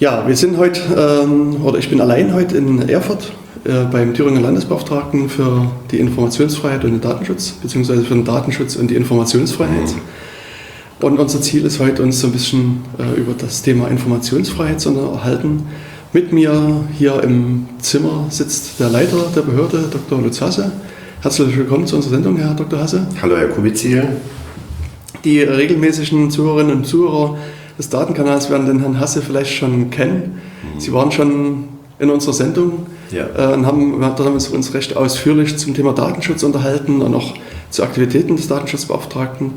Ja, wir sind heute, ähm, oder ich bin allein heute in Erfurt äh, beim Thüringer Landesbeauftragten für die Informationsfreiheit und den Datenschutz, beziehungsweise für den Datenschutz und die Informationsfreiheit. Und unser Ziel ist heute, uns so ein bisschen äh, über das Thema Informationsfreiheit zu unterhalten. Mit mir hier im Zimmer sitzt der Leiter der Behörde, Dr. Lutz Hasse. Herzlich willkommen zu unserer Sendung, Herr Dr. Hasse. Hallo, Herr Kubizil. Die regelmäßigen Zuhörerinnen und Zuhörer des Datenkanals werden den Herrn Hasse vielleicht schon kennen. Mhm. Sie waren schon in unserer Sendung ja. äh, und haben, dort haben wir uns recht ausführlich zum Thema Datenschutz unterhalten und auch zu Aktivitäten des Datenschutzbeauftragten.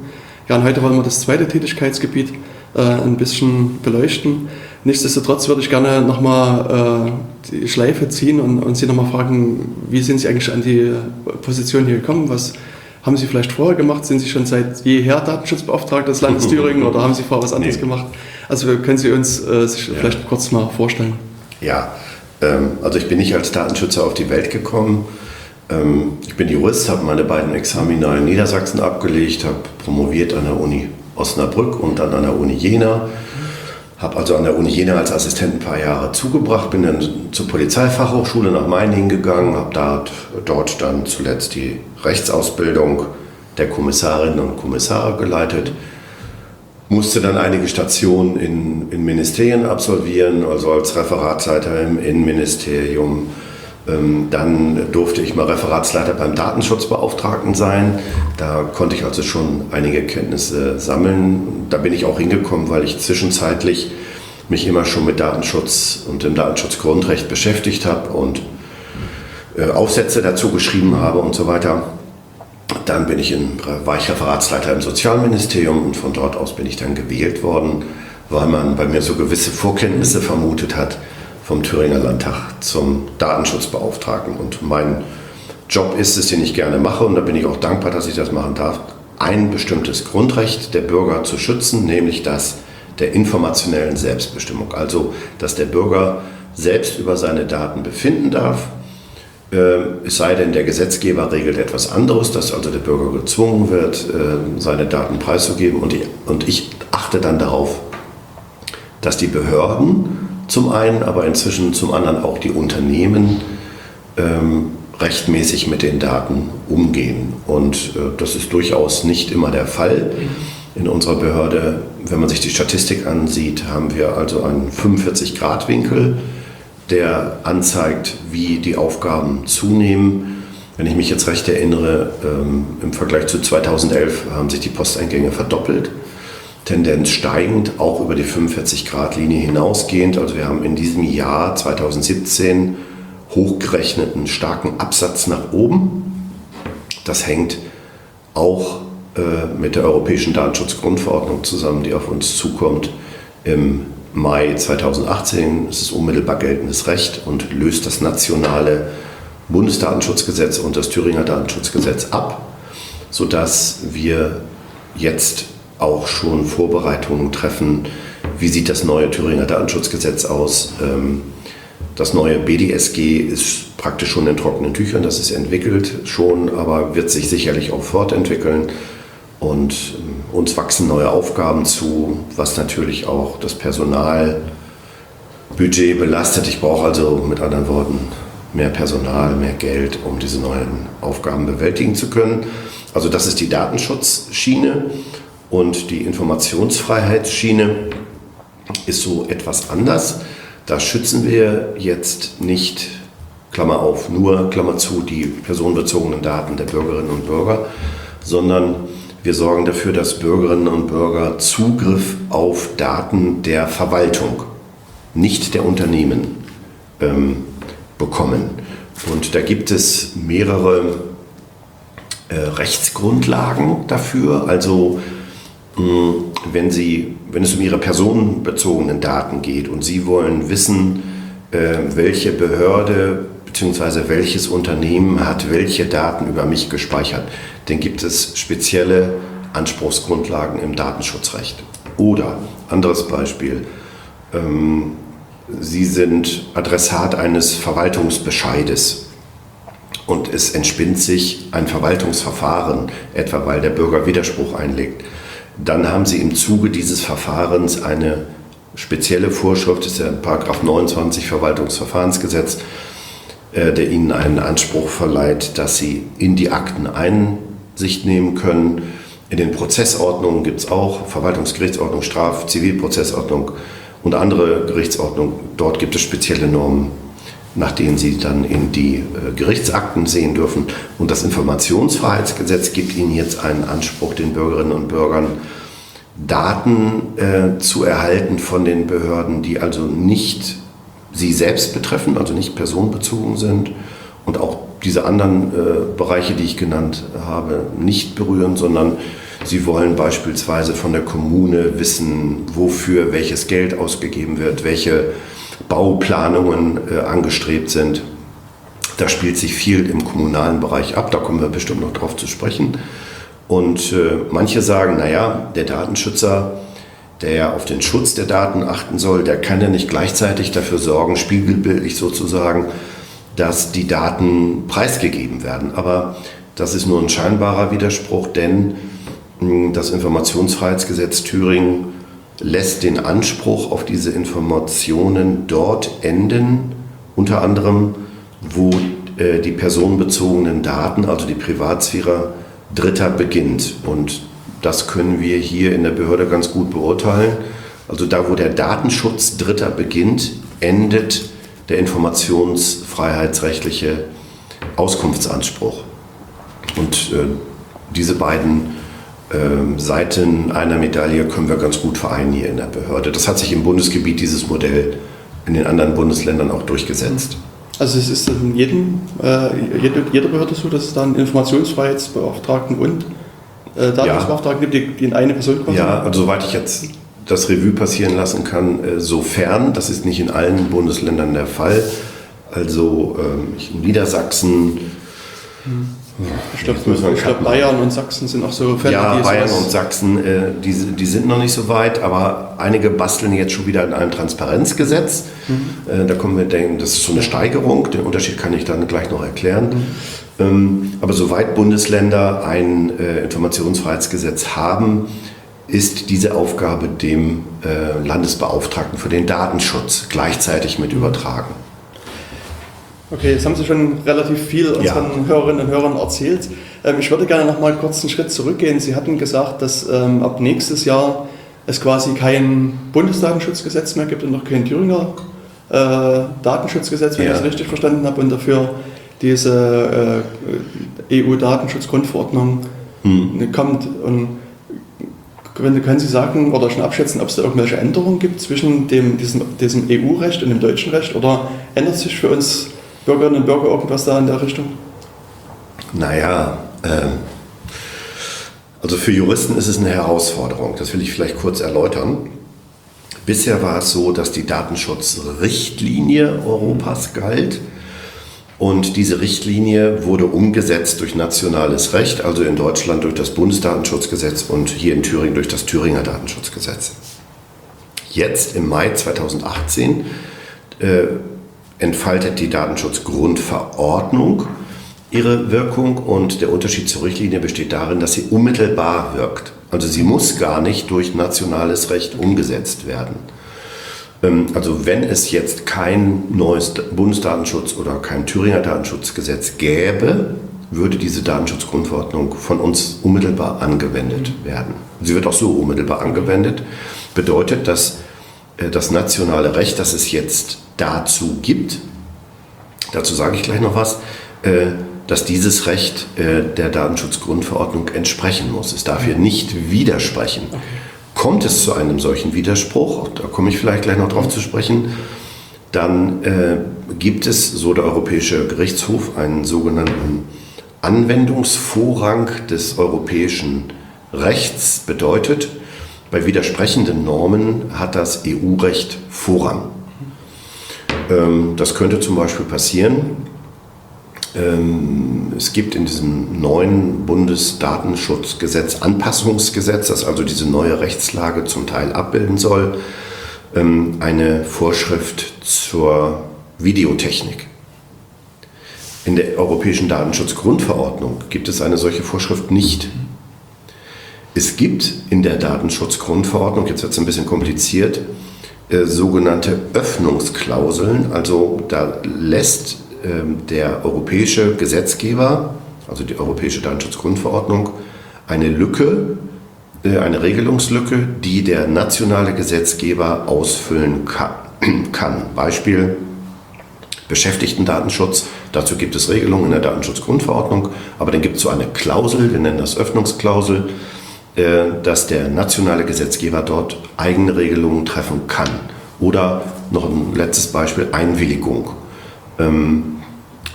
Ja, und heute wollen wir das zweite Tätigkeitsgebiet äh, ein bisschen beleuchten. Nichtsdestotrotz würde ich gerne nochmal äh, die Schleife ziehen und, und Sie nochmal fragen, wie sind Sie eigentlich an die Position hier gekommen? Was, haben Sie vielleicht vorher gemacht? Sind Sie schon seit jeher Datenschutzbeauftragter des Landes Thüringen oder haben Sie vorher was anderes nee. gemacht? Also können Sie uns äh, sich ja. vielleicht kurz mal vorstellen? Ja, ähm, also ich bin nicht als Datenschützer auf die Welt gekommen. Ähm, ich bin Jurist, habe meine beiden Examina in Niedersachsen abgelegt, habe promoviert an der Uni Osnabrück und dann an der Uni Jena. Habe also an der Uni Jena als Assistent ein paar Jahre zugebracht, bin dann zur Polizeifachhochschule nach Meiningen gegangen, habe dort, dort dann zuletzt die Rechtsausbildung der Kommissarinnen und Kommissare geleitet, musste dann einige Stationen in, in Ministerien absolvieren, also als Referatsleiter im Innenministerium, dann durfte ich mal Referatsleiter beim Datenschutzbeauftragten sein. Da konnte ich also schon einige Kenntnisse sammeln. Da bin ich auch hingekommen, weil ich zwischenzeitlich mich immer schon mit Datenschutz und dem Datenschutzgrundrecht beschäftigt habe und äh, Aufsätze dazu geschrieben habe und so weiter. Dann bin ich in, war ich Referatsleiter im Sozialministerium und von dort aus bin ich dann gewählt worden, weil man bei mir so gewisse Vorkenntnisse vermutet hat vom Thüringer Landtag zum Datenschutzbeauftragten. Und mein Job ist es, den ich gerne mache, und da bin ich auch dankbar, dass ich das machen darf, ein bestimmtes Grundrecht der Bürger zu schützen, nämlich das der informationellen Selbstbestimmung. Also, dass der Bürger selbst über seine Daten befinden darf. Äh, es sei denn, der Gesetzgeber regelt etwas anderes, dass also der Bürger gezwungen wird, äh, seine Daten preiszugeben. Und ich achte dann darauf, dass die Behörden zum einen, aber inzwischen zum anderen auch die Unternehmen ähm, rechtmäßig mit den Daten umgehen. Und äh, das ist durchaus nicht immer der Fall. In unserer Behörde, wenn man sich die Statistik ansieht, haben wir also einen 45-Grad-Winkel, der anzeigt, wie die Aufgaben zunehmen. Wenn ich mich jetzt recht erinnere, ähm, im Vergleich zu 2011 haben sich die Posteingänge verdoppelt. Tendenz steigend, auch über die 45-Grad-Linie hinausgehend. Also wir haben in diesem Jahr 2017 hochgerechneten starken Absatz nach oben. Das hängt auch äh, mit der Europäischen Datenschutzgrundverordnung zusammen, die auf uns zukommt im Mai 2018. Es ist unmittelbar geltendes Recht und löst das nationale Bundesdatenschutzgesetz und das Thüringer Datenschutzgesetz ab, sodass wir jetzt auch schon Vorbereitungen treffen. Wie sieht das neue Thüringer Datenschutzgesetz aus? Ähm, das neue BDSG ist praktisch schon in trockenen Tüchern, das ist entwickelt schon, aber wird sich sicherlich auch fortentwickeln. Und ähm, uns wachsen neue Aufgaben zu, was natürlich auch das Personalbudget belastet. Ich brauche also mit anderen Worten mehr Personal, mehr Geld, um diese neuen Aufgaben bewältigen zu können. Also das ist die Datenschutzschiene. Und die Informationsfreiheitsschiene ist so etwas anders. Da schützen wir jetzt nicht, Klammer auf, nur, Klammer zu, die personenbezogenen Daten der Bürgerinnen und Bürger, sondern wir sorgen dafür, dass Bürgerinnen und Bürger Zugriff auf Daten der Verwaltung, nicht der Unternehmen, ähm, bekommen. Und da gibt es mehrere äh, Rechtsgrundlagen dafür. Also wenn, Sie, wenn es um Ihre personenbezogenen Daten geht und Sie wollen wissen, äh, welche Behörde bzw. welches Unternehmen hat welche Daten über mich gespeichert, dann gibt es spezielle Anspruchsgrundlagen im Datenschutzrecht. Oder, anderes Beispiel, ähm, Sie sind Adressat eines Verwaltungsbescheides und es entspinnt sich ein Verwaltungsverfahren, etwa weil der Bürger Widerspruch einlegt dann haben Sie im Zuge dieses Verfahrens eine spezielle Vorschrift, das ist ja Paragraph 29 Verwaltungsverfahrensgesetz, äh, der Ihnen einen Anspruch verleiht, dass Sie in die Akten Einsicht nehmen können. In den Prozessordnungen gibt es auch Verwaltungsgerichtsordnung, Straf-, Zivilprozessordnung und andere Gerichtsordnungen. Dort gibt es spezielle Normen, nach denen Sie dann in die äh, Gerichtsakten sehen dürfen. Und das Informationsfreiheitsgesetz gibt Ihnen jetzt einen Anspruch, den Bürgerinnen und Bürgern Daten äh, zu erhalten von den Behörden, die also nicht sie selbst betreffen, also nicht personenbezogen sind und auch diese anderen äh, Bereiche, die ich genannt habe, nicht berühren, sondern sie wollen beispielsweise von der Kommune wissen, wofür welches Geld ausgegeben wird, welche Bauplanungen äh, angestrebt sind. Da spielt sich viel im kommunalen Bereich ab, da kommen wir bestimmt noch drauf zu sprechen. Und äh, manche sagen, naja, der Datenschützer, der ja auf den Schutz der Daten achten soll, der kann ja nicht gleichzeitig dafür sorgen, spiegelbildlich sozusagen, dass die Daten preisgegeben werden. Aber das ist nur ein scheinbarer Widerspruch, denn das Informationsfreiheitsgesetz Thüringen lässt den Anspruch auf diese Informationen dort enden, unter anderem, wo äh, die personenbezogenen Daten, also die Privatsphäre Dritter beginnt. Und das können wir hier in der Behörde ganz gut beurteilen. Also da, wo der Datenschutz Dritter beginnt, endet der informationsfreiheitsrechtliche Auskunftsanspruch. Und äh, diese beiden Seiten einer Medaille können wir ganz gut vereinen hier in der Behörde. Das hat sich im Bundesgebiet dieses Modell in den anderen Bundesländern auch durchgesetzt. Also es ist in jedem, äh, jede, jeder Behörde so, dass es dann Informationsfreiheitsbeauftragten und äh, Datenschutzbeauftragten ja. gibt, die, in eine Person kommen? Ja, also soweit ich jetzt das Revue passieren lassen kann, äh, sofern, das ist nicht in allen Bundesländern der Fall, also ähm, in Niedersachsen, hm. Ich glaube, glaub, Bayern und Sachsen sind auch so Fälle, Ja, Bayern und Sachsen, äh, die, die sind noch nicht so weit, aber einige basteln jetzt schon wieder in einem Transparenzgesetz. Mhm. Äh, da kommen wir denken, das ist so eine Steigerung. Den Unterschied kann ich dann gleich noch erklären. Mhm. Ähm, aber soweit Bundesländer ein äh, Informationsfreiheitsgesetz haben, ist diese Aufgabe dem äh, Landesbeauftragten für den Datenschutz gleichzeitig mit übertragen. Okay, jetzt haben Sie schon relativ viel unseren ja. Hörerinnen und Hörern erzählt. Ähm, ich würde gerne noch mal kurz einen Schritt zurückgehen. Sie hatten gesagt, dass ähm, ab nächstes Jahr es quasi kein Bundesdatenschutzgesetz mehr gibt und noch kein Thüringer äh, Datenschutzgesetz, wenn ja. ich es richtig verstanden habe, und dafür diese äh, EU-Datenschutzgrundverordnung hm. kommt. Und können Sie sagen oder schon abschätzen, ob es da irgendwelche Änderungen gibt zwischen dem, diesem, diesem EU-Recht und dem deutschen Recht? Oder ändert sich für uns Bürgerinnen und Bürger irgendwas da in der Richtung? Naja, äh, also für Juristen ist es eine Herausforderung. Das will ich vielleicht kurz erläutern. Bisher war es so, dass die Datenschutzrichtlinie Europas galt. Und diese Richtlinie wurde umgesetzt durch nationales Recht, also in Deutschland durch das Bundesdatenschutzgesetz und hier in Thüringen durch das Thüringer Datenschutzgesetz. Jetzt im Mai 2018 äh, entfaltet die Datenschutzgrundverordnung ihre Wirkung und der Unterschied zur Richtlinie besteht darin, dass sie unmittelbar wirkt. Also sie muss gar nicht durch nationales Recht umgesetzt werden. Ähm, also wenn es jetzt kein neues Bundesdatenschutz oder kein Thüringer Datenschutzgesetz gäbe, würde diese Datenschutzgrundverordnung von uns unmittelbar angewendet werden. Sie wird auch so unmittelbar angewendet. Bedeutet, dass äh, das nationale Recht, das es jetzt dazu gibt, dazu sage ich gleich noch was, äh, dass dieses Recht äh, der Datenschutzgrundverordnung entsprechen muss. Es darf hier nicht widersprechen. Kommt es zu einem solchen Widerspruch, da komme ich vielleicht gleich noch drauf zu sprechen, dann äh, gibt es, so der Europäische Gerichtshof, einen sogenannten Anwendungsvorrang des europäischen Rechts. Bedeutet, bei widersprechenden Normen hat das EU-Recht Vorrang. Ähm, das könnte zum Beispiel passieren. Ähm, es gibt in diesem neuen Bundesdatenschutzgesetz Anpassungsgesetz, das also diese neue Rechtslage zum Teil abbilden soll, ähm, eine Vorschrift zur Videotechnik. In der Europäischen Datenschutzgrundverordnung gibt es eine solche Vorschrift nicht. Es gibt in der Datenschutzgrundverordnung, jetzt wird es ein bisschen kompliziert, äh, sogenannte Öffnungsklauseln. Also da lässt äh, der europäische Gesetzgeber, also die Europäische Datenschutzgrundverordnung, eine Lücke, äh, eine Regelungslücke, die der nationale Gesetzgeber ausfüllen kann. kann. Beispiel Beschäftigtendatenschutz. Dazu gibt es Regelungen in der Datenschutzgrundverordnung, aber dann gibt es so eine Klausel, wir nennen das Öffnungsklausel, dass der nationale Gesetzgeber dort eigene Regelungen treffen kann. Oder noch ein letztes Beispiel, Einwilligung. Ähm,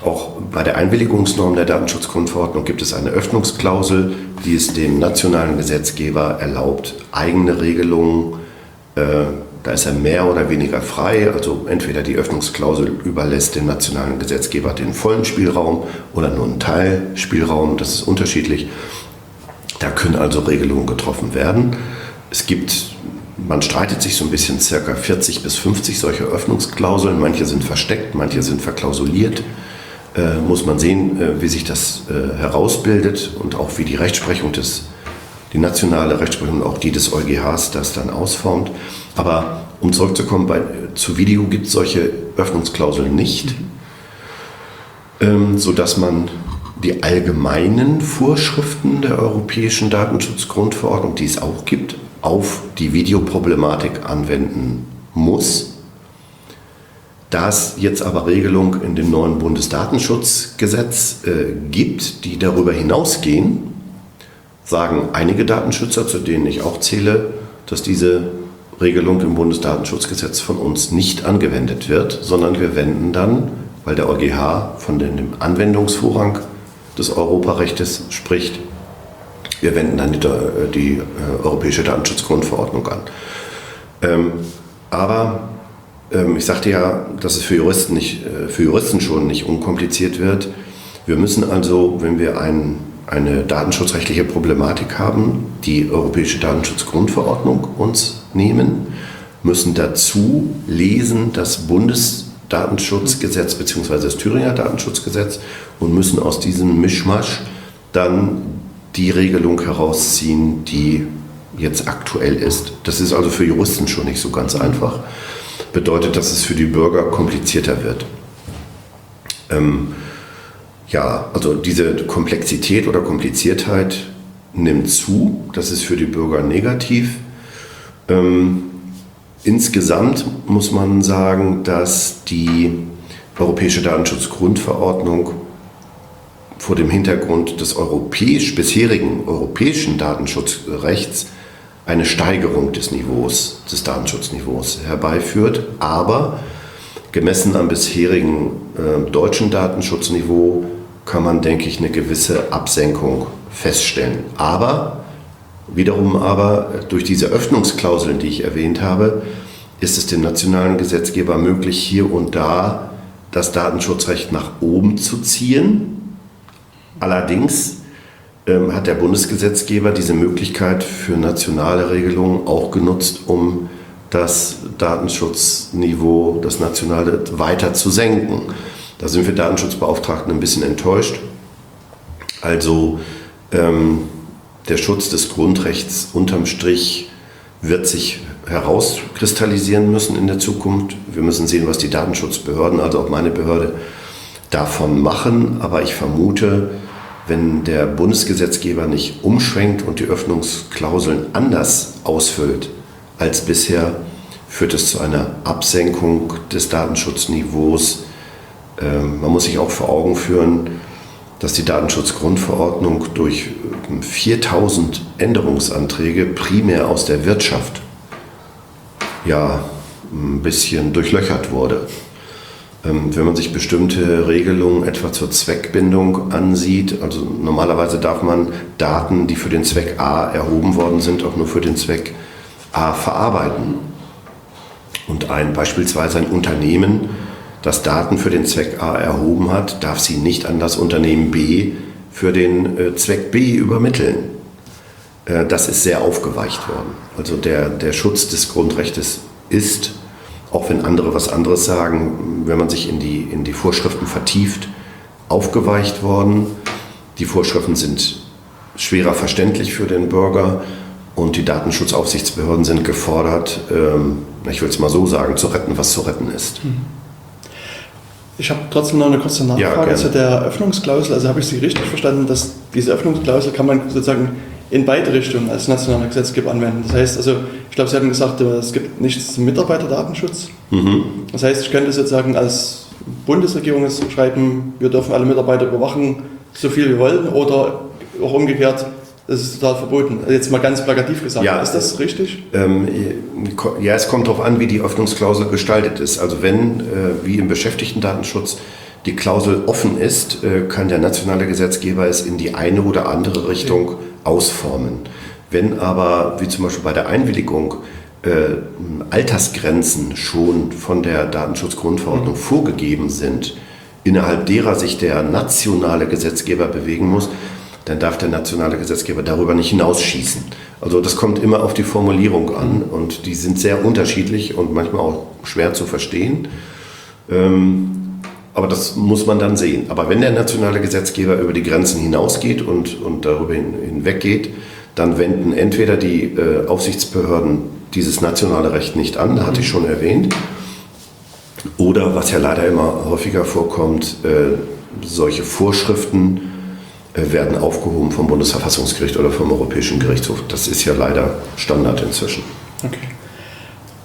auch bei der Einwilligungsnorm der Datenschutzgrundverordnung gibt es eine Öffnungsklausel, die es dem nationalen Gesetzgeber erlaubt, eigene Regelungen, äh, da ist er mehr oder weniger frei, also entweder die Öffnungsklausel überlässt dem nationalen Gesetzgeber den vollen Spielraum oder nur einen Teilspielraum, das ist unterschiedlich. Da können also Regelungen getroffen werden. Es gibt, man streitet sich so ein bisschen, circa 40 bis 50 solche Öffnungsklauseln. Manche sind versteckt, manche sind verklausuliert. Äh, muss man sehen, äh, wie sich das äh, herausbildet und auch wie die Rechtsprechung des, die nationale Rechtsprechung und auch die des EuGHs das dann ausformt. Aber um zurückzukommen, bei, zu Video gibt es solche Öffnungsklauseln nicht, mhm. ähm, sodass man die allgemeinen Vorschriften der Europäischen Datenschutzgrundverordnung, die es auch gibt, auf die Videoproblematik anwenden muss. Da es jetzt aber Regelungen in dem neuen Bundesdatenschutzgesetz äh, gibt, die darüber hinausgehen, sagen einige Datenschützer, zu denen ich auch zähle, dass diese Regelung im Bundesdatenschutzgesetz von uns nicht angewendet wird, sondern wir wenden dann, weil der EuGH von dem Anwendungsvorrang des Europarechtes spricht. Wir wenden dann die, die äh, Europäische Datenschutzgrundverordnung an. Ähm, aber ähm, ich sagte ja, dass es für Juristen, nicht, äh, für Juristen schon nicht unkompliziert wird. Wir müssen also, wenn wir ein, eine datenschutzrechtliche Problematik haben, die Europäische Datenschutzgrundverordnung uns nehmen, müssen dazu lesen das Bundes Datenschutzgesetz bzw. das Thüringer Datenschutzgesetz und müssen aus diesem Mischmasch dann die Regelung herausziehen, die jetzt aktuell ist. Das ist also für Juristen schon nicht so ganz einfach. Bedeutet, dass es für die Bürger komplizierter wird. Ähm, ja, also diese Komplexität oder Kompliziertheit nimmt zu. Das ist für die Bürger negativ. Ähm, Insgesamt muss man sagen, dass die Europäische Datenschutzgrundverordnung vor dem Hintergrund des europäisch, bisherigen europäischen Datenschutzrechts eine Steigerung des Niveaus, des Datenschutzniveaus herbeiführt, aber gemessen am bisherigen äh, deutschen Datenschutzniveau kann man, denke ich, eine gewisse Absenkung feststellen. Aber Wiederum aber durch diese Öffnungsklauseln, die ich erwähnt habe, ist es dem nationalen Gesetzgeber möglich, hier und da das Datenschutzrecht nach oben zu ziehen. Allerdings ähm, hat der Bundesgesetzgeber diese Möglichkeit für nationale Regelungen auch genutzt, um das Datenschutzniveau, das nationale, weiter zu senken. Da sind wir Datenschutzbeauftragten ein bisschen enttäuscht. Also ähm, der Schutz des Grundrechts unterm Strich wird sich herauskristallisieren müssen in der Zukunft. Wir müssen sehen, was die Datenschutzbehörden, also auch meine Behörde, davon machen. Aber ich vermute, wenn der Bundesgesetzgeber nicht umschwenkt und die Öffnungsklauseln anders ausfüllt als bisher, führt es zu einer Absenkung des Datenschutzniveaus. Ähm, man muss sich auch vor Augen führen, dass die Datenschutzgrundverordnung durch 4000 Änderungsanträge primär aus der Wirtschaft ja ein bisschen durchlöchert wurde. Ähm, wenn man sich bestimmte Regelungen etwa zur Zweckbindung ansieht, also normalerweise darf man Daten, die für den Zweck A erhoben worden sind, auch nur für den Zweck A verarbeiten. Und ein beispielsweise ein Unternehmen das Daten für den Zweck A erhoben hat, darf sie nicht an das Unternehmen B für den äh, Zweck B übermitteln. Äh, das ist sehr aufgeweicht worden. Also der, der Schutz des Grundrechts ist, auch wenn andere was anderes sagen, wenn man sich in die, in die Vorschriften vertieft, aufgeweicht worden. Die Vorschriften sind schwerer verständlich für den Bürger Und die Datenschutzaufsichtsbehörden sind gefordert, ähm, ich will es mal so sagen, zu retten, was zu retten ist. Mhm. Ich habe trotzdem noch eine kurze Nachfrage ja, zu der Öffnungsklausel. Also habe ich Sie richtig verstanden, dass diese Öffnungsklausel kann man sozusagen in beide Richtungen als nationaler Gesetzgeber anwenden. Das heißt, also ich glaube, Sie hatten gesagt, es gibt nichts zum Mitarbeiterdatenschutz. Mhm. Das heißt, ich könnte sozusagen als Bundesregierung schreiben, wir dürfen alle Mitarbeiter überwachen, so viel wir wollen, oder auch umgekehrt, das ist total verboten. Jetzt mal ganz plakativ gesagt. Ja, ist das richtig? Ähm, ja, es kommt darauf an, wie die Öffnungsklausel gestaltet ist. Also wenn, äh, wie im Beschäftigtendatenschutz, die Klausel offen ist, äh, kann der nationale Gesetzgeber es in die eine oder andere Richtung okay. ausformen. Wenn aber, wie zum Beispiel bei der Einwilligung, äh, Altersgrenzen schon von der Datenschutzgrundverordnung mhm. vorgegeben sind, innerhalb derer sich der nationale Gesetzgeber bewegen muss, dann darf der nationale Gesetzgeber darüber nicht hinausschießen. Also das kommt immer auf die Formulierung an und die sind sehr unterschiedlich und manchmal auch schwer zu verstehen. Ähm, aber das muss man dann sehen. Aber wenn der nationale Gesetzgeber über die Grenzen hinausgeht und, und darüber hinweggeht, dann wenden entweder die äh, Aufsichtsbehörden dieses nationale Recht nicht an, da hatte ich schon erwähnt, oder was ja leider immer häufiger vorkommt, äh, solche Vorschriften werden aufgehoben vom Bundesverfassungsgericht oder vom Europäischen Gerichtshof. Das ist ja leider Standard inzwischen. Okay.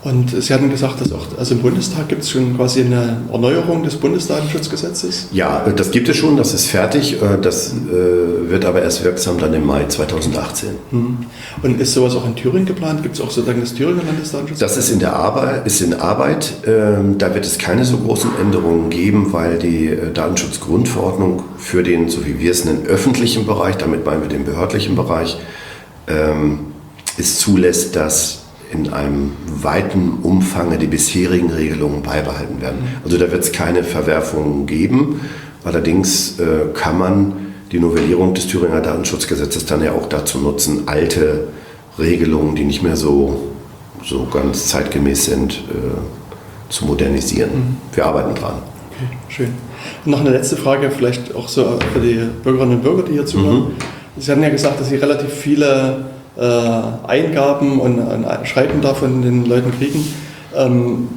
Und Sie hatten gesagt, dass auch also im Bundestag gibt es schon quasi eine Erneuerung des Bundesdatenschutzgesetzes? Ja, das gibt es schon, das ist fertig. Äh, das äh, wird aber erst wirksam dann im Mai 2018. Mhm. Und ist sowas auch in Thüringen geplant? Gibt es auch sozusagen das Thüringer Landesdatenschutzgesetz? Das ist in der Arbeit. Ist in Arbeit. Ähm, da wird es keine so großen Änderungen geben, weil die äh, Datenschutzgrundverordnung für den, so wie wir es nennen, öffentlichen Bereich, damit meinen wir den behördlichen Bereich, ähm, es zulässt, dass in einem weiten Umfang die bisherigen Regelungen beibehalten werden. Also da wird es keine Verwerfungen geben. Allerdings äh, kann man die Novellierung des Thüringer Datenschutzgesetzes dann ja auch dazu nutzen, alte Regelungen, die nicht mehr so, so ganz zeitgemäß sind, äh, zu modernisieren. Mhm. Wir arbeiten dran. Okay, schön. Und noch eine letzte Frage, vielleicht auch so für die Bürgerinnen und Bürger, die hier zuhören. Mhm. Sie hatten ja gesagt, dass Sie relativ viele äh, Eingaben und ein Schreiben da von den Leuten kriegen. Ähm,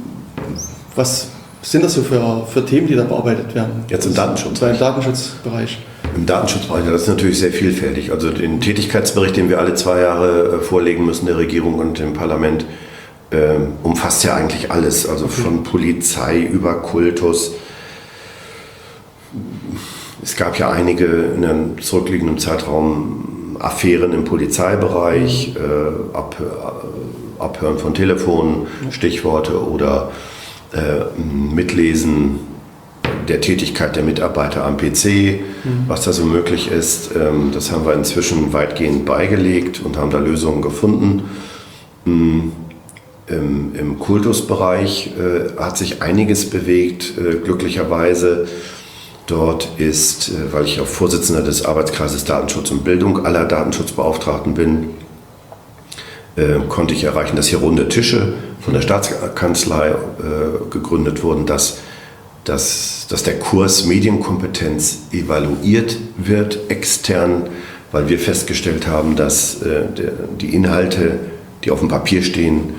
was sind das so für, für Themen, die da bearbeitet werden? Jetzt im Datenschutz. Im Datenschutzbereich. Im Datenschutzbereich, das ist natürlich sehr vielfältig. Also den Tätigkeitsbericht, den wir alle zwei Jahre äh, vorlegen müssen, der Regierung und dem Parlament, äh, umfasst ja eigentlich alles. Also okay. von Polizei über Kultus. Es gab ja einige in einem zurückliegenden Zeitraum Affären im Polizeibereich, äh, Ab, äh, Abhören von Telefonen, Stichworte oder äh, Mitlesen der Tätigkeit der Mitarbeiter am PC, mhm. was da so möglich ist. Ähm, das haben wir inzwischen weitgehend beigelegt und haben da Lösungen gefunden. Mhm. Im, Im, Kultusbereich äh, hat sich einiges bewegt, äh, glücklicherweise. Dort ist, äh, weil ich auch Vorsitzender des Arbeitskreises Datenschutz und Bildung aller Datenschutzbeauftragten bin, äh, konnte ich erreichen, dass hier runde Tische von der Staatskanzlei äh, gegründet wurden, dass, dass, dass der Kurs Medienkompetenz evaluiert wird extern, weil wir festgestellt haben, dass die Inhalte, die auf dem Papier stehen,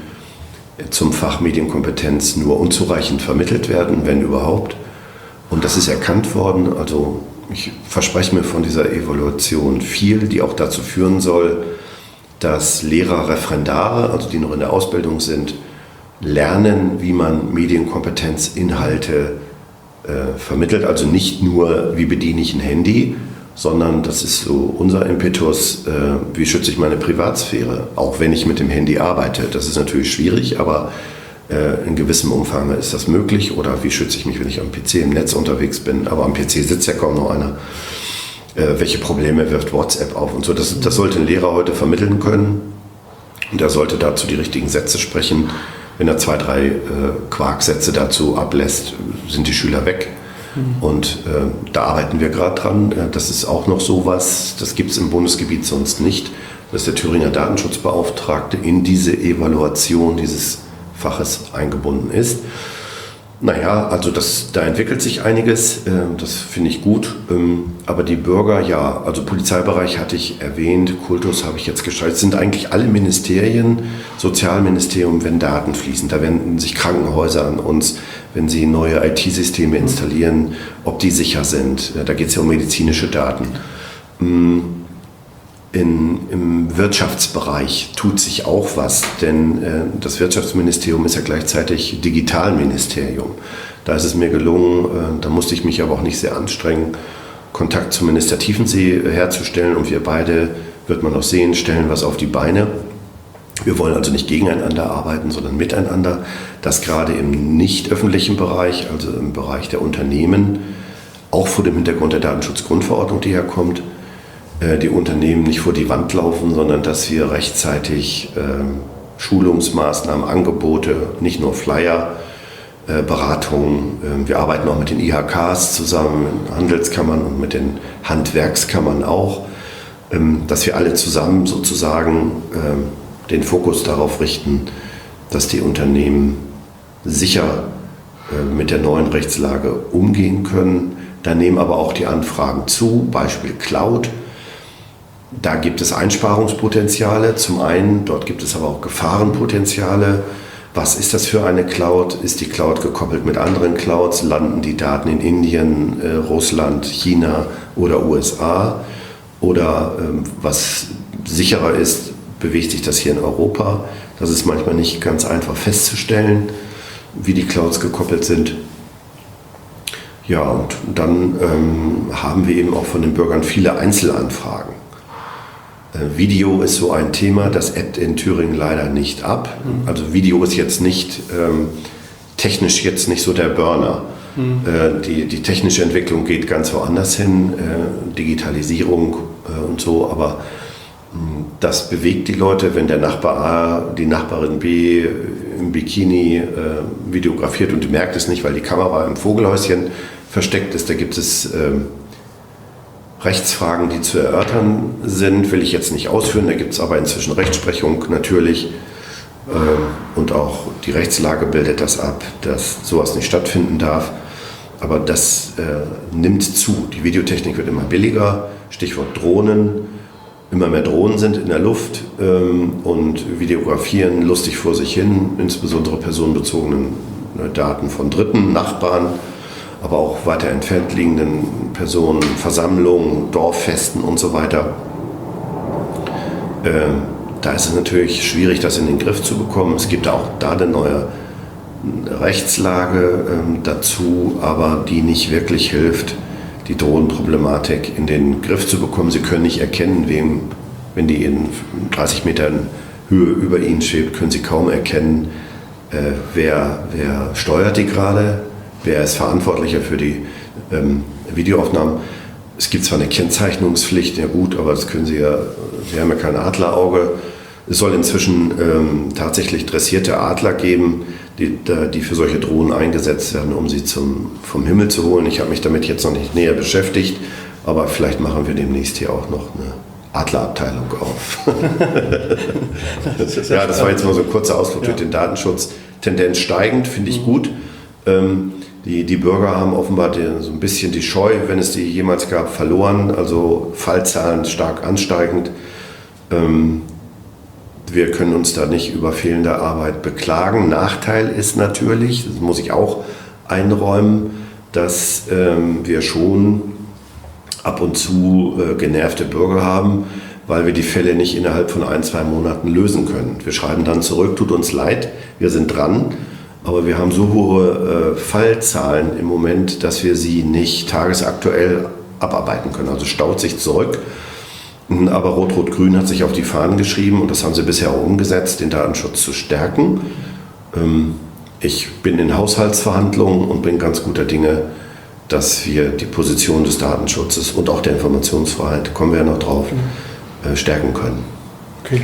zum Fach Medienkompetenz nur unzureichend vermittelt werden, wenn überhaupt. Und das ist erkannt worden. Also ich verspreche mir von dieser Evaluation viel, die auch dazu führen soll, dass Lehrer, Referendare, also die noch in der Ausbildung sind, lernen, wie man Medienkompetenzinhalte äh, vermittelt. Also nicht nur, wie bediene ich ein Handy, sondern das ist so unser Impetus, äh, wie schütze ich meine Privatsphäre, auch wenn ich mit dem Handy arbeite. Das ist natürlich schwierig, aber äh, in gewissem Umfang ist das möglich. Oder wie schütze ich mich, wenn ich am PC im Netz unterwegs bin? Aber am PC sitzt ja kaum noch einer. Äh, welche Probleme wirft WhatsApp auf und so? Das, das sollte ein Lehrer heute vermitteln können. Und er sollte dazu die richtigen Sätze sprechen. Wenn er zwei, drei äh, Quarksätze dazu ablässt, sind die Schüler weg. Mhm. Und äh, da arbeiten wir gerade dran. Äh, das ist auch noch so was, das gibt es im Bundesgebiet sonst nicht, dass der Thüringer Datenschutzbeauftragte in diese Evaluation dieses Faches eingebunden ist. Naja, also das, da entwickelt sich einiges, äh, das finde ich gut. Ähm, aber die Bürger, ja, also Polizeibereich hatte ich erwähnt, Kultus habe ich jetzt gestaltet, sind eigentlich alle Ministerien, Sozialministerium, wenn Daten fließen. Da wenden sich Krankenhäuser an uns, wenn sie neue IT-Systeme installieren, ob die sicher sind. Da geht es ja um medizinische Daten. In, Im Wirtschaftsbereich tut sich auch was, denn äh, das Wirtschaftsministerium ist ja gleichzeitig Digitalministerium. Da ist es mir gelungen, äh, da musste ich mich aber auch nicht sehr anstrengen, Kontakt zum Minister Tiefensee herzustellen und wir beide, wird man auch sehen, stellen was auf die Beine. Wir wollen also nicht gegeneinander arbeiten, sondern miteinander, dass gerade im nicht öffentlichen Bereich, also im Bereich der Unternehmen, auch vor dem Hintergrund der Datenschutzgrundverordnung, die herkommt, äh, die Unternehmen nicht vor die Wand laufen, sondern dass wir rechtzeitig ähm, Schulungsmaßnahmen, Angebote, nicht nur Flyer, äh, Beratungen. Ähm, wir arbeiten auch mit den IHKs zusammen, mit Handelskammern und mit den Handwerkskammern auch, ähm, dass wir alle zusammen sozusagen den Fokus darauf richten, dass die Unternehmen sicher äh, mit der neuen Rechtslage umgehen können. Da nehmen aber auch die Anfragen zu, Beispiel Cloud. Da gibt es Einsparungspotenziale. Zum einen, dort gibt es aber auch Gefahrenpotenziale. Was ist das für eine Cloud? Ist die Cloud gekoppelt mit anderen Clouds? Landen die Daten in Indien, äh, Russland, China oder USA? Oder ähm, was sicherer ist, bewegt sich das hier in Europa? Das ist manchmal nicht ganz einfach festzustellen, wie die Clouds gekoppelt sind. Ja, und dann ähm, haben wir eben auch von den Bürgern viele Einzelanfragen. Äh, Video ist so ein Thema, das ebbt in Thüringen leider nicht ab. Mhm. Also Video ist jetzt nicht ähm, technisch jetzt nicht so der Burner. Mhm. Äh, die, die technische Entwicklung geht ganz woanders hin, äh, Digitalisierung äh, und so, aber mh, hm, das bewegt die Leute, wenn der Nachbar A, die Nachbarin B im Bikini äh, videografiert und du merkt es nicht, weil die Kamera im Vogelhäuschen versteckt ist. Da gibt es ähm, Rechtsfragen, die zu erörtern sind, will ich jetzt nicht ausführen. Da gibt es aber inzwischen Rechtsprechung natürlich. Ähm, und auch die Rechtslage bildet das ab, dass sowas nicht stattfinden darf. Aber das äh, nimmt zu. Die Videotechnik wird immer billiger. Stichwort Drohnen. Immer mehr Drohnen sind in der Luft ähm, und videografieren lustig vor sich hin, insbesondere personenbezogenen äh, Daten von Dritten, Nachbarn aber auch weiter entfernt liegenden Personen, Versammlungen, Dorffesten und so weiter. Ähm, da ist es natürlich schwierig, das in den Griff zu bekommen. Es gibt auch da eine neue Rechtslage ähm, dazu, aber die nicht wirklich hilft, die Drohnenproblematik in den Griff zu bekommen. Sie können nicht erkennen, wem, wenn die in 30 Metern Höhe über ihnen schwebt, können sie kaum erkennen, äh, wer, wer steuert die gerade, wer ist verantwortlicher für die ähm, Videoaufnahmen. Es gibt zwar eine Kennzeichnungspflicht, ja gut, aber das können Sie ja, Sie haben ja kein Adlerauge. Es soll inzwischen ähm, tatsächlich dressierte Adler geben, die, die für solche Drohnen eingesetzt werden, um sie zum, vom Himmel zu holen. Ich habe mich damit jetzt noch nicht näher beschäftigt, aber vielleicht machen wir demnächst hier auch noch eine Adlerabteilung auf. das ja, das war jetzt mal so ein kurzer Ausflug ja. durch den Datenschutz. Tendenz steigend, finde ich mhm. gut. Ähm, die, die Bürger haben offenbar die, so ein bisschen die Scheu, wenn es die jemals gab, verloren. Also Fallzahlen stark ansteigend. Ähm, wir können uns da nicht über fehlende Arbeit beklagen. Nachteil ist natürlich, das muss ich auch einräumen, dass ähm, wir schon ab und zu äh, genervte Bürger haben, weil wir die Fälle nicht innerhalb von ein, zwei Monaten lösen können. Wir schreiben dann zurück, tut uns leid, wir sind dran aber wir haben so hohe äh, Fallzahlen im Moment, dass wir sie nicht tagesaktuell abarbeiten können. Also staut sich zurück. Aber Rot-Rot-Grün hat sich auf die Fahnen geschrieben und das haben sie bisher auch umgesetzt, den Datenschutz zu stärken. Ähm, ich bin in Haushaltsverhandlungen und bin ganz guter Dinge, dass wir die Position des Datenschutzes und auch der Informationsfreiheit, kommen wir ja noch drauf, mhm. äh, stärken können. Okay.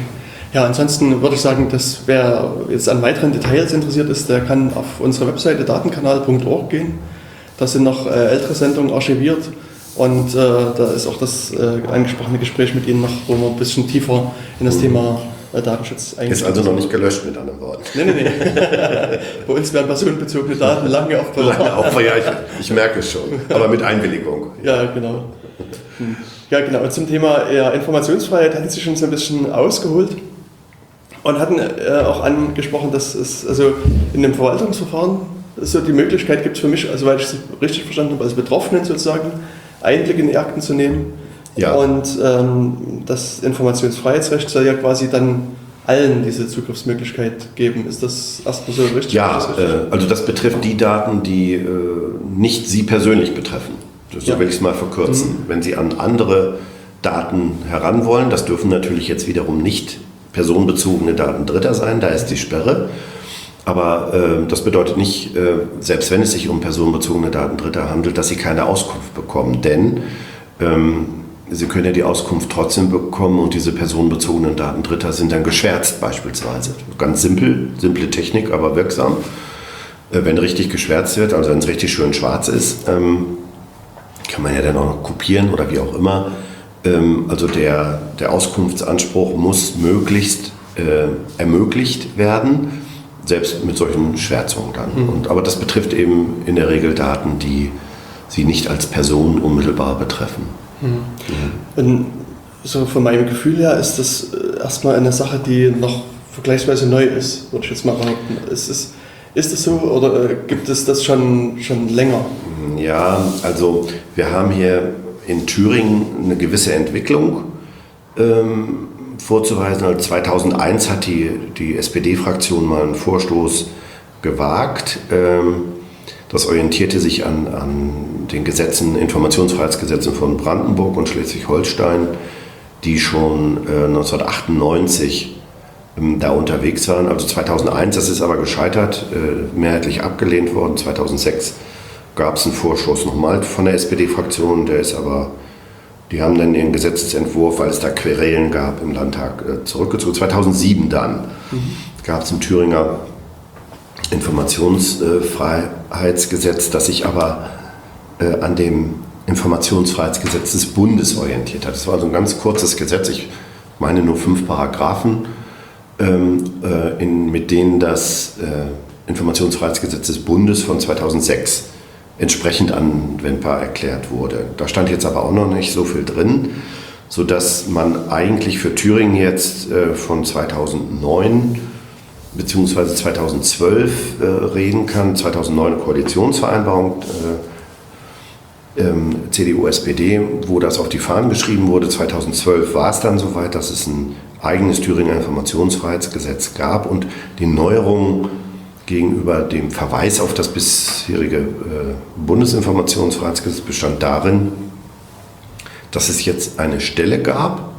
Ja, ansonsten würde ich sagen, dass wer jetzt an weiteren Details interessiert ist, der kann auf unsere Webseite datenkanal.org gehen. Da sind noch äh, ältere Sendungen archiviert und äh, da ist auch das äh, angesprochene Gespräch mit Ihnen noch, wo wir ein bisschen tiefer in das Thema äh, Datenschutz Ist also noch nicht gelöscht mit anderen Worten. Nee, nee, nee. Bei uns werden personenbezogene Daten lange aufbewahrt. Lange aufbewahrt, ja, ich, ich, merke es schon. Aber mit Einwilligung. Ja, genau. Hm. Ja, genau. Und zum Thema ja, Informationsfreiheit hatten Sie schon so ein bisschen ausgeholt und hatten äh, auch angesprochen, dass es also in dem Verwaltungsverfahren so die Möglichkeit gibt für mich, also weil ich es richtig verstanden habe, als Betroffenen sozusagen Einblick in die Akten zu nehmen. Ja. Und ähm, das Informationsfreiheitsrecht soll ja quasi dann allen diese Zugriffsmöglichkeit geben. Ist das erstmal so richtig? Ja, äh, also das betrifft die Daten, die äh, nicht Sie persönlich betreffen. So ja. will ich es mal verkürzen. Mhm. Wenn Sie an andere Daten heran wollen, das dürfen natürlich jetzt wiederum nicht personenbezogene Daten Dritter sein, da ist die Sperre. Aber äh, das bedeutet nicht, äh, selbst wenn es sich um personenbezogene Daten Dritter handelt, dass sie keine Auskunft bekommen. Denn ähm, sie können ja die Auskunft trotzdem bekommen und diese personenbezogenen Daten Dritter sind dann geschwärzt beispielsweise. Ganz simpel, simple Technik, aber wirksam. Äh, wenn richtig geschwärzt wird, also wenn es richtig schön schwarz ist, ähm, kann man ja dann auch noch kopieren oder wie auch immer. Ähm, also der, der Auskunftsanspruch muss möglichst äh, ermöglicht werden, selbst mit solchen Schwärzungen dann. Mhm. Und, aber das betrifft eben in der Regel Daten, die sie nicht als Person unmittelbar betreffen. Mhm. Mhm. so von meinem Gefühl her ist das äh, erstmal eine Sache, die noch vergleichsweise neu ist, würde ich jetzt mal behaupten. Ist, es, ist es so oder äh, gibt es das schon, schon länger? Ja, also wir haben hier in Thüringen eine gewisse Entwicklung ähm, vorzuweisen. Also 2001 hat die, die SPD-Fraktion mal einen Vorstoß gewagt. Ähm, das orientierte sich an, an den Gesetzen, Informationsfreiheitsgesetzen von Brandenburg und Schleswig-Holstein, die schon äh, 1998 ähm, da unterwegs waren. Also 2001, das ist aber gescheitert, äh, mehrheitlich abgelehnt worden. 2006 gab es einen Vorschuss nochmal von der SPD-Fraktion, der ist aber, die haben dann ihren Gesetzentwurf, weil es da Querelen gab im Landtag, äh, zurückgezogen. 2007 dann mhm. gab es ein Thüringer Informationsfreiheitsgesetz, das sich aber äh, an dem Informationsfreiheitsgesetz des Bundes orientiert hat. Das war so ein ganz kurzes Gesetz, ich meine nur fünf Paragraphen, ähm, äh, in, mit denen das äh, Informationsfreiheitsgesetz des Bundes von 2006 entsprechend anwendbar erklärt wurde. Da stand jetzt aber auch noch nicht so viel drin, sodass man eigentlich für Thüringen jetzt äh, von 2009 bzw. 2012 äh, reden kann. 2009 Koalitionsvereinbarung äh, ähm, CDU, SPD, wo das auf die Fahnen geschrieben wurde. 2012 war es dann soweit, dass es ein eigenes Thüringer Informationsfreiheitsgesetz gab und die Neuerungen gegenüber dem Verweis auf das bisherige äh, Bundesinformationsfreiheitsgesetz bestand darin, dass es jetzt eine Stelle gab,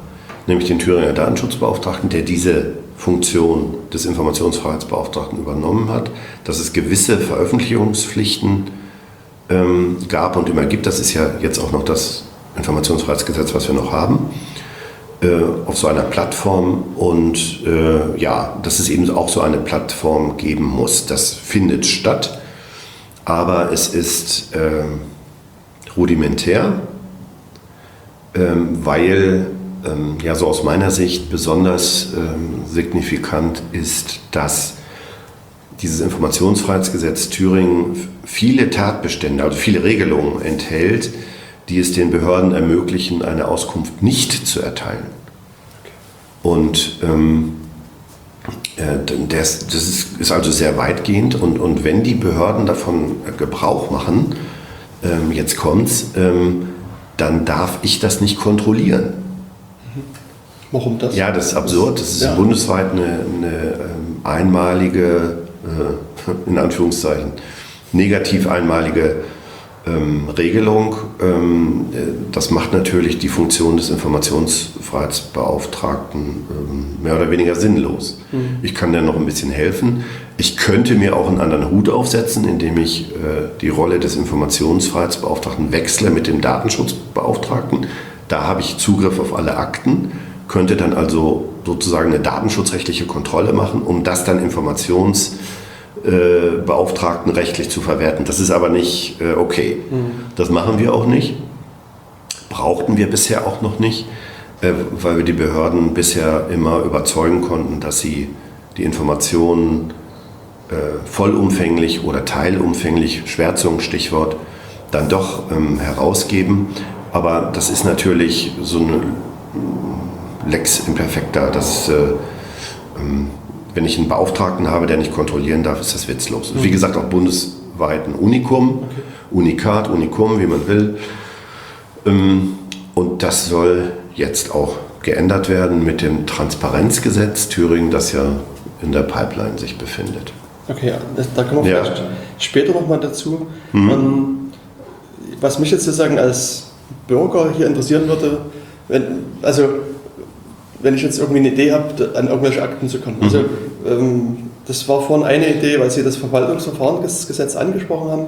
nämlich den Thüringer Datenschutzbeauftragten, der diese Funktion des Informationsfreiheitsbeauftragten übernommen hat, dass es gewisse Veröffentlichungspflichten ähm, gab und immer gibt. Das ist ja jetzt auch noch das Informationsfreiheitsgesetz, was wir noch haben. Äh, auf so einer Plattform und äh, ja, dass es eben auch so eine Plattform geben muss. Das findet statt, aber es ist äh, rudimentär, ähm, weil ähm, ja so aus meiner Sicht besonders ähm, signifikant ist, dass dieses Informationsfreiheitsgesetz Thüringen viele Tatbestände, also viele Regelungen enthält, die es den Behörden ermöglichen, eine Auskunft nicht zu erteilen. Und ähm, äh, das, das ist, ist, also sehr weitgehend und, und wenn die Behörden davon Gebrauch machen, ähm, jetzt kommt's, ähm, dann darf ich das nicht kontrollieren. Warum das? Ja, das ist absurd. Das ist ja. bundesweit eine, eine ähm, einmalige, äh, in Anführungszeichen, negativ einmalige ähm, Regelung. Ähm, äh, das macht natürlich die Funktion des Informationsfreiheitsbeauftragten ähm, mehr oder weniger sinnlos. Mhm. Ich kann dir noch ein bisschen helfen. Ich könnte mir auch einen anderen Hut aufsetzen, indem ich äh, die Rolle des Informationsfreiheitsbeauftragten wechsle mit dem Datenschutzbeauftragten. Da habe ich Zugriff auf alle Akten, könnte dann also sozusagen eine datenschutzrechtliche Kontrolle machen, um das dann Informations äh, Beauftragten rechtlich zu verwerten. Das ist aber nicht äh, okay. Mhm. Das machen wir auch nicht. Brauchten wir bisher auch noch nicht. äh, weil wir die Behörden bisher immer überzeugen konnten, dass sie die Informationen äh, vollumfänglich oder teilumfänglich, Schwärzung Stichwort, dann doch ähm, herausgeben. Aber das ist natürlich so eine Lex imperfecta. Das, äh, ähm, wenn ich einen Beauftragten habe, der nicht kontrollieren darf, ist das witzlos. Mhm. Wie gesagt, auch bundesweit ein Unikum, okay. Unikat, Unikum, wie man will. Ähm, und das soll jetzt auch geändert werden mit dem Transparenzgesetz Thüringen, das ja in der Pipeline sich befindet. Okay, das, da kommen wir ja. vielleicht später nochmal dazu. Mhm. Ähm, was mich jetzt sozusagen als Bürger hier interessieren würde, wenn, also wenn ich jetzt irgendwie eine Idee habe, an irgendwelche Akten zu kommen. Also, mhm. Also ähm, das war vorhin eine Idee, weil Sie das Verwaltungsverfahrensgesetz angesprochen haben,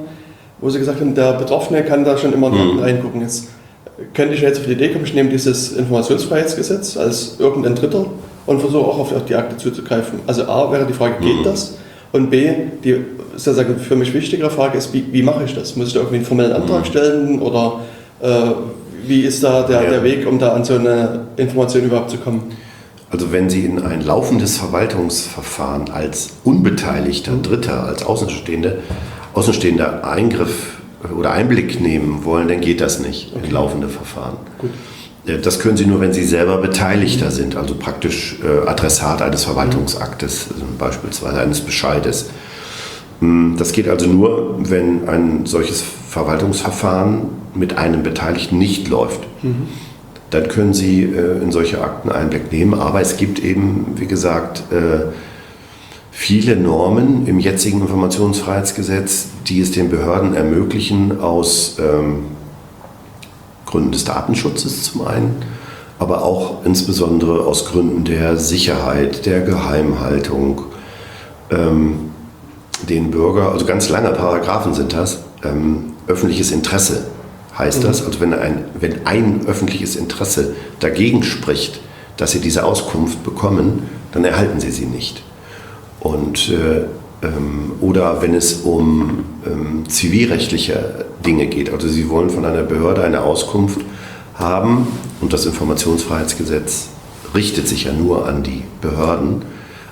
wo Sie gesagt haben, der Betroffene kann da schon immer mhm. reingucken. Jetzt könnte ich jetzt auf die Idee kommen, ich nehme dieses Informationsfreiheitsgesetz als irgendein Dritter und versuche auch auf die Akte zuzugreifen. Also A wäre die Frage, geht mhm. das? Und B, die sozusagen für mich wichtigere Frage ist, wie, wie mache ich das? Muss ich da irgendwie einen formellen Antrag mhm. stellen oder äh, wie ist da der, ja. der Weg, um da an so eine Information überhaupt zu kommen? Also wenn Sie in ein laufendes Verwaltungsverfahren als unbeteiligter Dritter, als Außenstehende, außenstehender Eingriff oder Einblick nehmen wollen, dann geht das nicht okay. in laufende Verfahren. Gut. Äh, das können Sie nur, wenn Sie selber Beteiligter mhm. sind, also praktisch äh, Adressat eines Verwaltungsaktes, also beispielsweise eines Bescheides. Hm, das geht also nur, wenn ein solches Verwaltungsverfahren mit einem Beteiligten nicht läuft. Mhm. Dann können Sie äh, in solche Akten Einblick nehmen. Aber es gibt eben, wie gesagt, äh, viele Normen im jetzigen Informationsfreiheitsgesetz, die es den Behörden ermöglichen, aus ähm, Gründen des Datenschutzes zum einen, aber auch insbesondere aus Gründen der Sicherheit, der Geheimhaltung, ähm, den Bürger, also ganz lange Paragraphen sind das, ähm, öffentliches Interesse heißt mhm. das. Also wenn ein, wenn ein öffentliches Interesse dagegen spricht, dass sie diese Auskunft bekommen, dann erhalten sie sie nicht. Und, äh, ähm, oder wenn es um ähm, zivilrechtliche Dinge geht, also sie wollen von einer Behörde eine Auskunft haben und das Informationsfreiheitsgesetz richtet sich ja nur an die Behörden,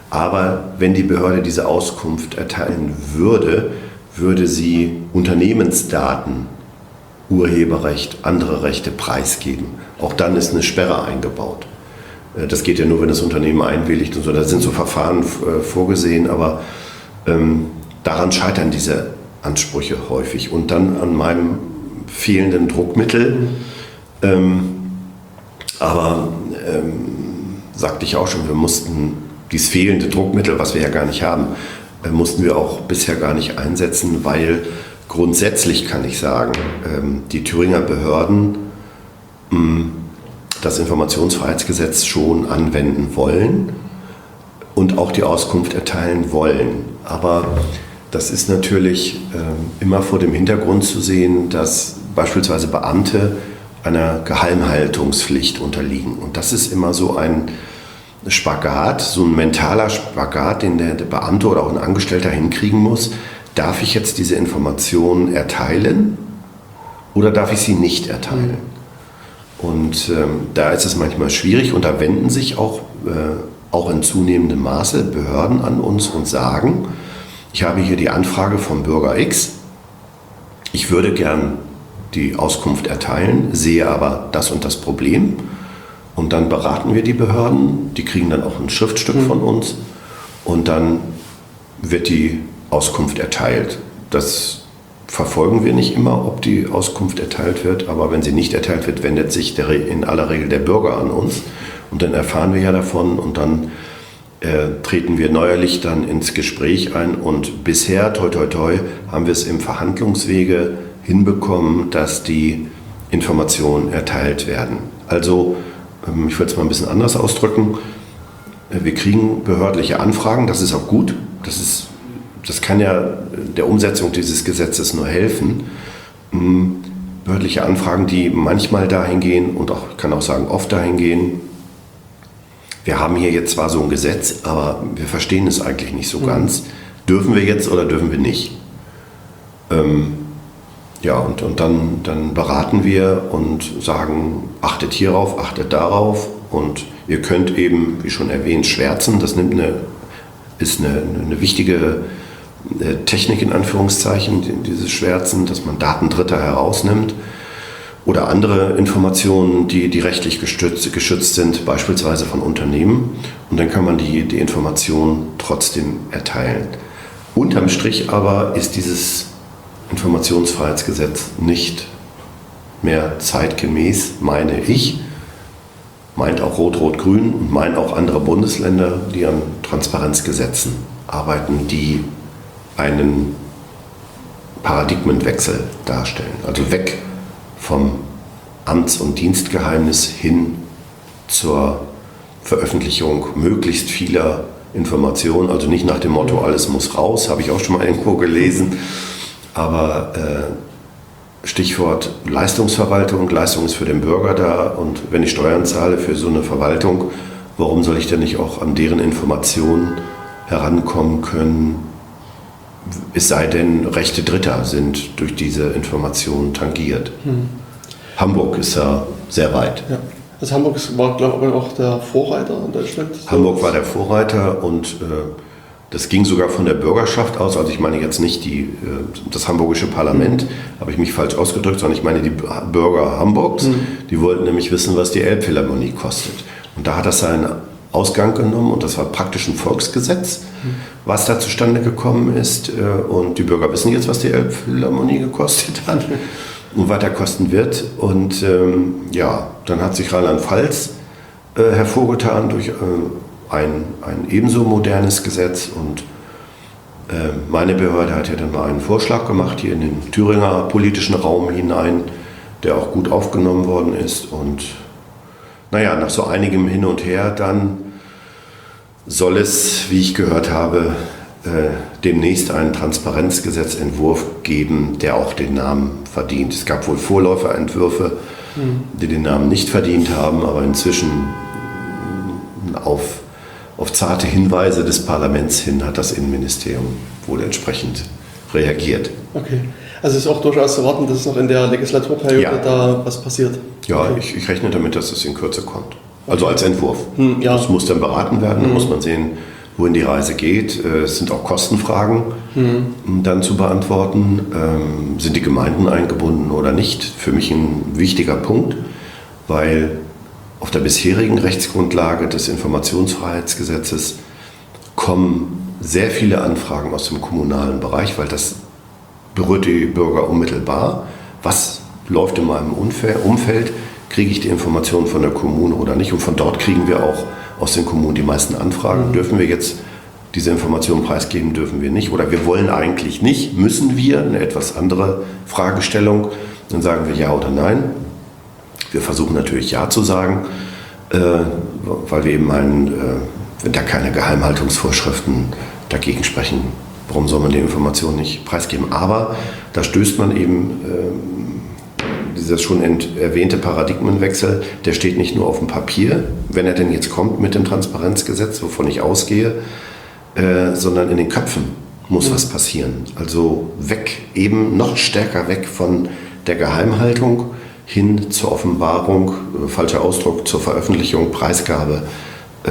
aber wenn die Behörde diese Auskunft erteilen würde, würde sie Unternehmensdaten, Urheberrecht, andere Rechte preisgeben. Auch dann ist eine Sperre eingebaut. Äh, das geht ja nur, wenn das Unternehmen einwilligt und so. Da sind so Verfahren äh, vorgesehen, aber ähm, daran scheitern diese Ansprüche häufig. Und dann an meinem fehlenden Druckmittel. Ähm, aber ähm, sagte ich auch schon, wir mussten dieses fehlende Druckmittel, was wir ja gar nicht haben, äh, mussten wir auch bisher gar nicht einsetzen, weil grundsätzlich kann ich sagen, ähm, die Thüringer Behörden hm, das Informationsfreiheitsgesetz schon anwenden wollen und auch die Auskunft erteilen wollen. Aber das ist natürlich ähm, immer vor dem Hintergrund zu sehen, dass beispielsweise Beamte einer Geheimhaltungspflicht unterliegen. Und das ist immer so ein Spagat, so ein mentaler Spagat, den der, der Beamte oder auch ein Angestellter hinkriegen muss. Darf ich jetzt diese Informationen erteilen oder darf ich sie nicht erteilen? Und ähm, da ist es manchmal schwierig und da wenden sich auch, äh, auch in zunehmendem Maße Behörden an uns und sagen, ich habe hier die Anfrage vom Bürger X, ich würde gern die Auskunft erteilen, sehe aber das und das Problem und dann beraten wir die Behörden, die kriegen dann auch ein Schriftstück mhm. von uns und dann wird die Auskunft erteilt. Das verfolgen wir nicht immer, ob die Auskunft erteilt wird, aber wenn sie nicht erteilt wird, wendet sich der, in aller Regel der Bürger an uns und dann erfahren wir ja davon und dann äh, treten wir neuerlich dann ins Gespräch ein und bisher, toi toi toi, haben wir es im Verhandlungswege hinbekommen, dass die Informationen erteilt werden. Also ähm, ich würde es mal ein bisschen anders ausdrücken. Äh, wir kriegen behördliche Anfragen, das ist auch gut. Das, ist, das kann ja der Umsetzung dieses Gesetzes nur helfen. Ähm, behördliche Anfragen, die manchmal dahin gehen und auch, ich kann auch sagen, oft dahin gehen. Wir haben hier jetzt zwar so ein Gesetz, aber wir verstehen es eigentlich nicht so mhm. ganz. Dürfen wir jetzt oder dürfen wir nicht? Ähm, ja, und, und dann, dann beraten wir und sagen, achtet hierauf, achtet darauf Und ihr könnt eben, wie schon erwähnt, schwärzen. Das nimmt eine, ist eine, eine wichtige Technik in Anführungszeichen, dieses Schwärzen, dass man Daten Dritter herausnimmt oder andere Informationen, die, die rechtlich gestützt, geschützt sind, beispielsweise von Unternehmen. Und dann kann man die, die Informationen trotzdem erteilen. Unterm Strich aber ist dieses Informationsfreiheitsgesetz nicht mehr zeitgemäß, meine ich. Meint auch Rot-Rot-Grün und meint auch andere Bundesländer, die an Transparenzgesetzen arbeiten, die einen Paradigmenwechsel darstellen. Also weg vom Amts- und Dienstgeheimnis hin zur Veröffentlichung möglichst vieler Informationen. Also nicht nach dem Motto, alles muss raus, habe ich auch schon mal irgendwo gelesen. Aber äh, Stichwort Leistungsverwaltung, Leistung ist für den Bürger da und wenn ich Steuern zahle für so eine Verwaltung, warum soll ich denn nicht auch an deren Informationen herankommen können, es sei denn, Rechte Dritter sind durch diese Informationen tangiert. Hm. Hamburg ist ja sehr weit. Ja. Also Hamburg war, glaube ich, auch der Vorreiter in Deutschland. Hamburg war der Vorreiter und äh, das ging sogar von der Bürgerschaft aus. Also ich meine jetzt nicht die, äh, das hamburgische Parlament, mhm. habe ich mich falsch ausgedrückt, sondern ich meine die Bürger Hamburgs. Mhm. Die wollten nämlich wissen, was die Elbphilharmonie kostet. Und da hat das seinen Ausgang genommen und das war praktisch ein Volksgesetz, was da zustande gekommen ist. Äh, und die Bürger wissen jetzt, was die Elbphilharmonie gekostet hat und weiter kosten wird. Und ähm, ja, dann hat sich Rheinland-Pfalz äh, hervorgetan durch äh, ein, ein ebenso modernes Gesetz und äh, meine Behörde hat ja dann mal einen Vorschlag gemacht hier in den Thüringer politischen Raum hinein, der auch gut aufgenommen worden ist und naja, nach so einigem Hin und Her dann soll es, wie ich gehört habe, äh, demnächst einen Transparenzgesetzentwurf geben, der auch den Namen verdient. Es gab wohl Vorläuferentwürfe, die den Namen nicht verdient haben, aber inzwischen auf, auf zarte Hinweise des Parlaments hin hat das Innenministerium wohl entsprechend reagiert. Okay. Also es ist auch durchaus zu erwarten, dass noch in der Legislaturperiode ja. da was passiert. Ja, okay. ich, ich, rechne damit, dass es in Kürze kommt. Also als Entwurf. Hm, ja. Das muss dann beraten werden, hm. muss man sehen, wohin die Reise geht. Äh, es sind auch Kostenfragen hm. dann zu beantworten. Ähm, sind die Gemeinden eingebunden oder nicht? Für mich ein wichtiger Punkt, weil auf der bisherigen Rechtsgrundlage des Informationsfreiheitsgesetzes kommen sehr viele Anfragen aus dem kommunalen Bereich, weil das berührt die Bürger unmittelbar. Was läuft in meinem Umfeld? Kriege ich die Informationen von der Kommune oder nicht? Und von dort kriegen wir auch aus den Kommunen die meisten Anfragen. Mhm. Dürfen wir jetzt diese Informationen preisgeben, dürfen wir nicht? Oder wir wollen eigentlich nicht, müssen wir? Eine etwas andere Fragestellung. Dann sagen wir ja oder nein. Wir versuchen natürlich ja zu sagen, äh, weil wir eben meinen, äh, wenn da keine Geheimhaltungsvorschriften dagegen sprechen, warum soll man die Informationen nicht preisgeben? Aber da stößt man eben äh, dieser schon erwähnte Paradigmenwechsel, der steht nicht nur auf dem Papier, wenn er denn jetzt kommt mit dem Transparenzgesetz, wovon ich ausgehe, äh, sondern in den Köpfen muss mhm. was passieren. Also weg, eben noch stärker weg von der Geheimhaltung hin zur Offenbarung, äh, falscher Ausdruck, zur Veröffentlichung, Preisgabe äh,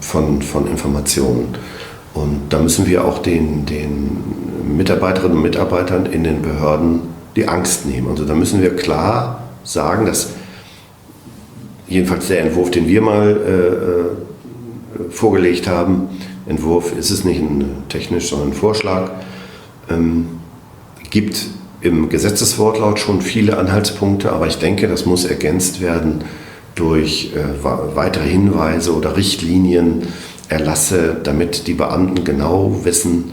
von, von Informationen. Und da müssen wir auch den, den Mitarbeiterinnen und Mitarbeitern in den Behörden die Angst nehmen. Also da müssen wir klar sagen, dass jedenfalls der Entwurf, den wir mal äh, äh, vorgelegt haben, Entwurf ist es nicht ein technisch, sondern ein Vorschlag, ähm, gibt im Gesetzeswortlaut schon viele Anhaltspunkte, aber ich denke, das muss ergänzt werden durch äh, weitere Hinweise oder Richtlinien, Erlasse, damit die Beamten genau wissen,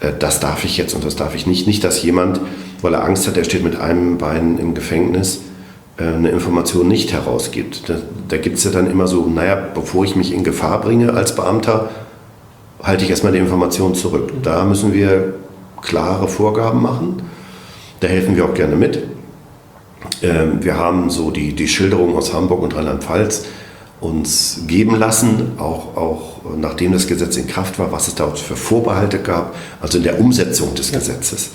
äh, das darf ich jetzt und das darf ich nicht. Nicht, dass jemand, weil er Angst hat, er steht mit einem Bein im Gefängnis, äh, eine Information nicht herausgibt. Da, da gibt es ja dann immer so, naja, bevor ich mich in Gefahr bringe als Beamter, halte ich erstmal die Information zurück. Da müssen wir klare Vorgaben machen. Da helfen wir auch gerne mit. Ähm, wir haben so die, die Schilderung aus Hamburg und Rheinland-Pfalz uns geben lassen, auch, auch nachdem das Gesetz in Kraft war, was es da für Vorbehalte gab, also in der Umsetzung des Gesetzes.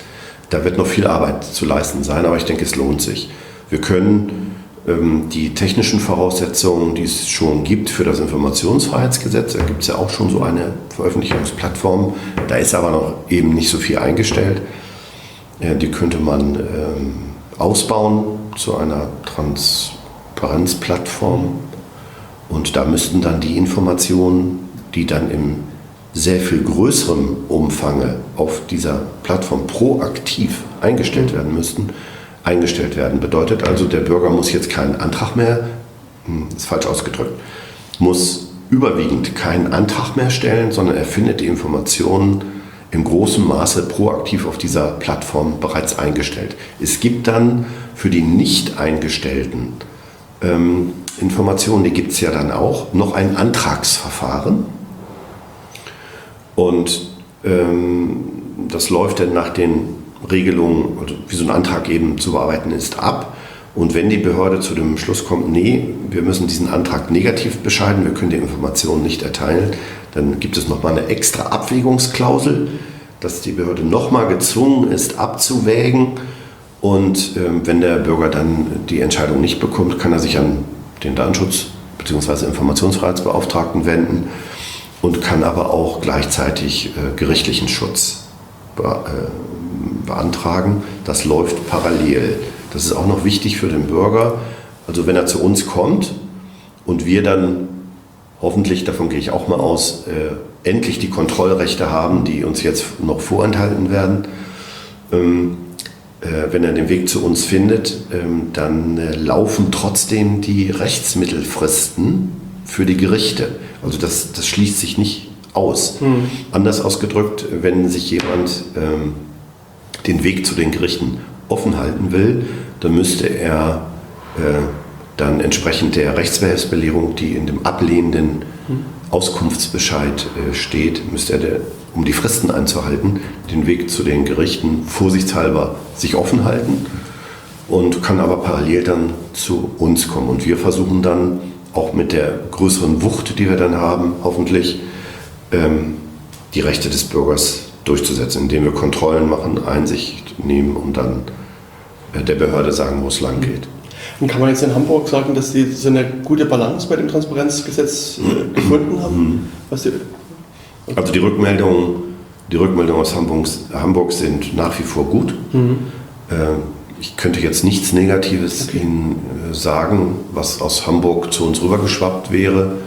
Da wird noch viel Arbeit zu leisten sein, aber ich denke, es lohnt sich. Wir können ähm, die technischen Voraussetzungen, die es schon gibt für das Informationsfreiheitsgesetz. Da gibt es ja auch schon so eine Veröffentlichungsplattform. Da ist aber noch eben nicht so viel eingestellt. Die könnte man ähm, ausbauen zu einer Transparenzplattform. Und da müssten dann die Informationen, die dann im sehr viel größerem Umfange auf dieser Plattform proaktiv eingestellt werden müssten, eingestellt werden. Bedeutet also, der Bürger muss jetzt keinen Antrag mehr, hm, ist falsch ausgedrückt, muss überwiegend keinen Antrag mehr stellen, sondern er findet die Informationen im großen Maße proaktiv auf dieser Plattform bereits eingestellt. Es gibt dann für die nicht eingestellten ähm, Informationen, die gibt es ja dann auch, noch ein Antragsverfahren. Und ähm, das läuft dann nach den Regelungen, also wie so ein Antrag eben zu bearbeiten ist, ab. Und wenn die Behörde zu dem Schluss kommt, nee, wir müssen diesen Antrag negativ bescheiden, wir können die Informationen nicht erteilen, dann gibt es nochmal eine extra Abwägungsklausel, dass die Behörde nochmal gezwungen ist, abzuwägen. Und äh, wenn der Bürger dann die Entscheidung nicht bekommt, kann er sich an den Datenschutz bzw. Informationsfreiheitsbeauftragten wenden und kann aber auch gleichzeitig äh, gerichtlichen Schutz be äh, beantragen. Das läuft parallel. Das ist auch noch wichtig für den Bürger. Also wenn er zu uns kommt und wir dann hoffentlich, davon gehe ich auch mal aus, äh, endlich die Kontrollrechte haben, die uns jetzt noch vorenthalten werden. Ähm, äh, wenn er den Weg zu uns findet, ähm, dann äh, laufen trotzdem die Rechtsmittelfristen für die Gerichte. Also das, das schließt sich nicht aus. Mhm. Anders ausgedrückt, wenn sich jemand ähm, den Weg zu den Gerichten offen halten will, dann müsste er äh, dann entsprechend der Rechtsbehelfsbelehrung, die in dem ablehnenden mhm. Auskunftsbescheid äh, steht, müsste er, um die Fristen einzuhalten, den Weg zu den Gerichten vorsichtshalber sich offen halten und kann aber parallel dann zu uns kommen. Und wir versuchen dann auch mit der größeren Wucht, die wir dann haben, hoffentlich ähm, die Rechte des Bürgers durchzusetzen, indem wir Kontrollen machen, Einsicht nehmen und dann äh, der Behörde sagen, wo es lang geht. Und kann man jetzt in Hamburg sagen, dass Sie so eine gute Balance bei dem Transparenzgesetz äh, gefunden haben? Mhm. Die, okay. Also die Rückmeldungen, die Rückmeldungen aus Hamburgs, Hamburg sind nach wie vor gut. Mhm. Äh, ich könnte jetzt nichts Negatives okay. Ihnen äh, sagen, was aus Hamburg zu uns rübergeschwappt wäre.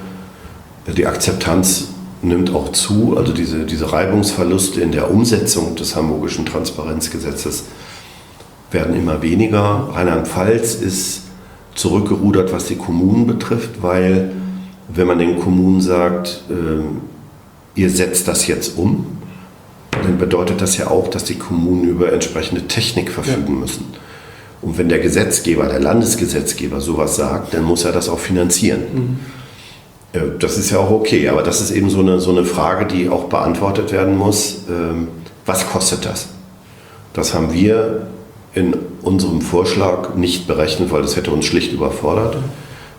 Die Akzeptanz nimmt auch zu, also diese, diese Reibungsverluste in der Umsetzung des hamburgischen Transparenzgesetzes werden immer weniger. Rheinland-Pfalz ist zurückgerudert, was die Kommunen betrifft, weil wenn man den Kommunen sagt, äh, ihr setzt das jetzt um, dann bedeutet das ja auch, dass die Kommunen über entsprechende Technik verfügen ja. müssen. Und wenn der Gesetzgeber, der Landesgesetzgeber sowas sagt, dann muss er das auch finanzieren. Mhm. Das ist ja auch okay, aber das ist eben so eine, so eine Frage, die auch beantwortet werden muss. Ähm, was kostet das? Das haben wir in unserem Vorschlag nicht berechnet, weil das hätte uns schlicht überfordert.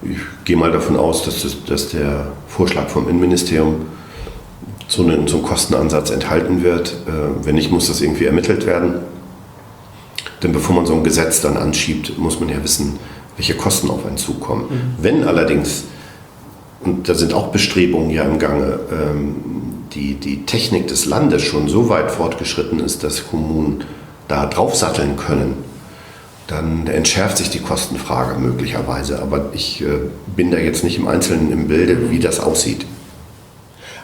Ich gehe mal davon aus, dass, das, dass der Vorschlag vom Innenministerium so einen, so einen Kostenansatz enthalten wird. Äh, wenn nicht, muss das irgendwie ermittelt werden. Denn bevor man so ein Gesetz dann anschiebt, muss man ja wissen, welche Kosten auf einen zukommen. Mhm. Wenn allerdings, und da sind auch Bestrebungen ja im Gange, ähm, die, die Technik des Landes schon so weit fortgeschritten ist, dass Kommunen da draufsatteln können, dann entschärft sich die Kostenfrage möglicherweise. Aber ich äh, bin da jetzt nicht im Einzelnen im Bilde, wie das aussieht.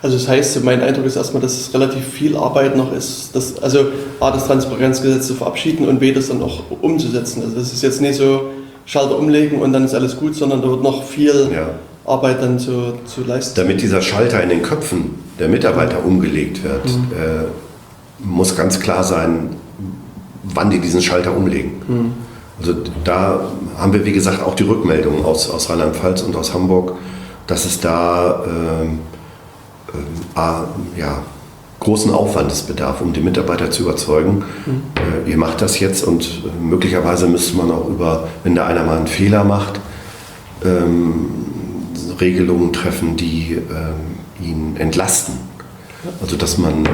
Also das heißt, mein Eindruck ist erstmal, dass es relativ viel Arbeit noch ist, das, also A, das Transparenzgesetz zu verabschieden und B, das dann auch umzusetzen. Also das ist jetzt nicht so Schalter umlegen und dann ist alles gut, sondern da wird noch viel ja. Arbeit dann zu, zu leisten. Damit dieser Schalter in den Köpfen der Mitarbeiter umgelegt wird, mhm. äh, muss ganz klar sein, wann die diesen Schalter umlegen. Mhm. Also da haben wir, wie gesagt, auch die Rückmeldungen aus, aus Rheinland-Pfalz und aus Hamburg, dass es da... Äh, äh, ja, großen Aufwandes bedarf, um die Mitarbeiter zu überzeugen. Mhm. Äh, ihr macht das jetzt und äh, möglicherweise müsste man auch über, wenn da einer mal einen Fehler macht, ähm, Regelungen treffen, die ähm, ihn entlasten. Also dass man,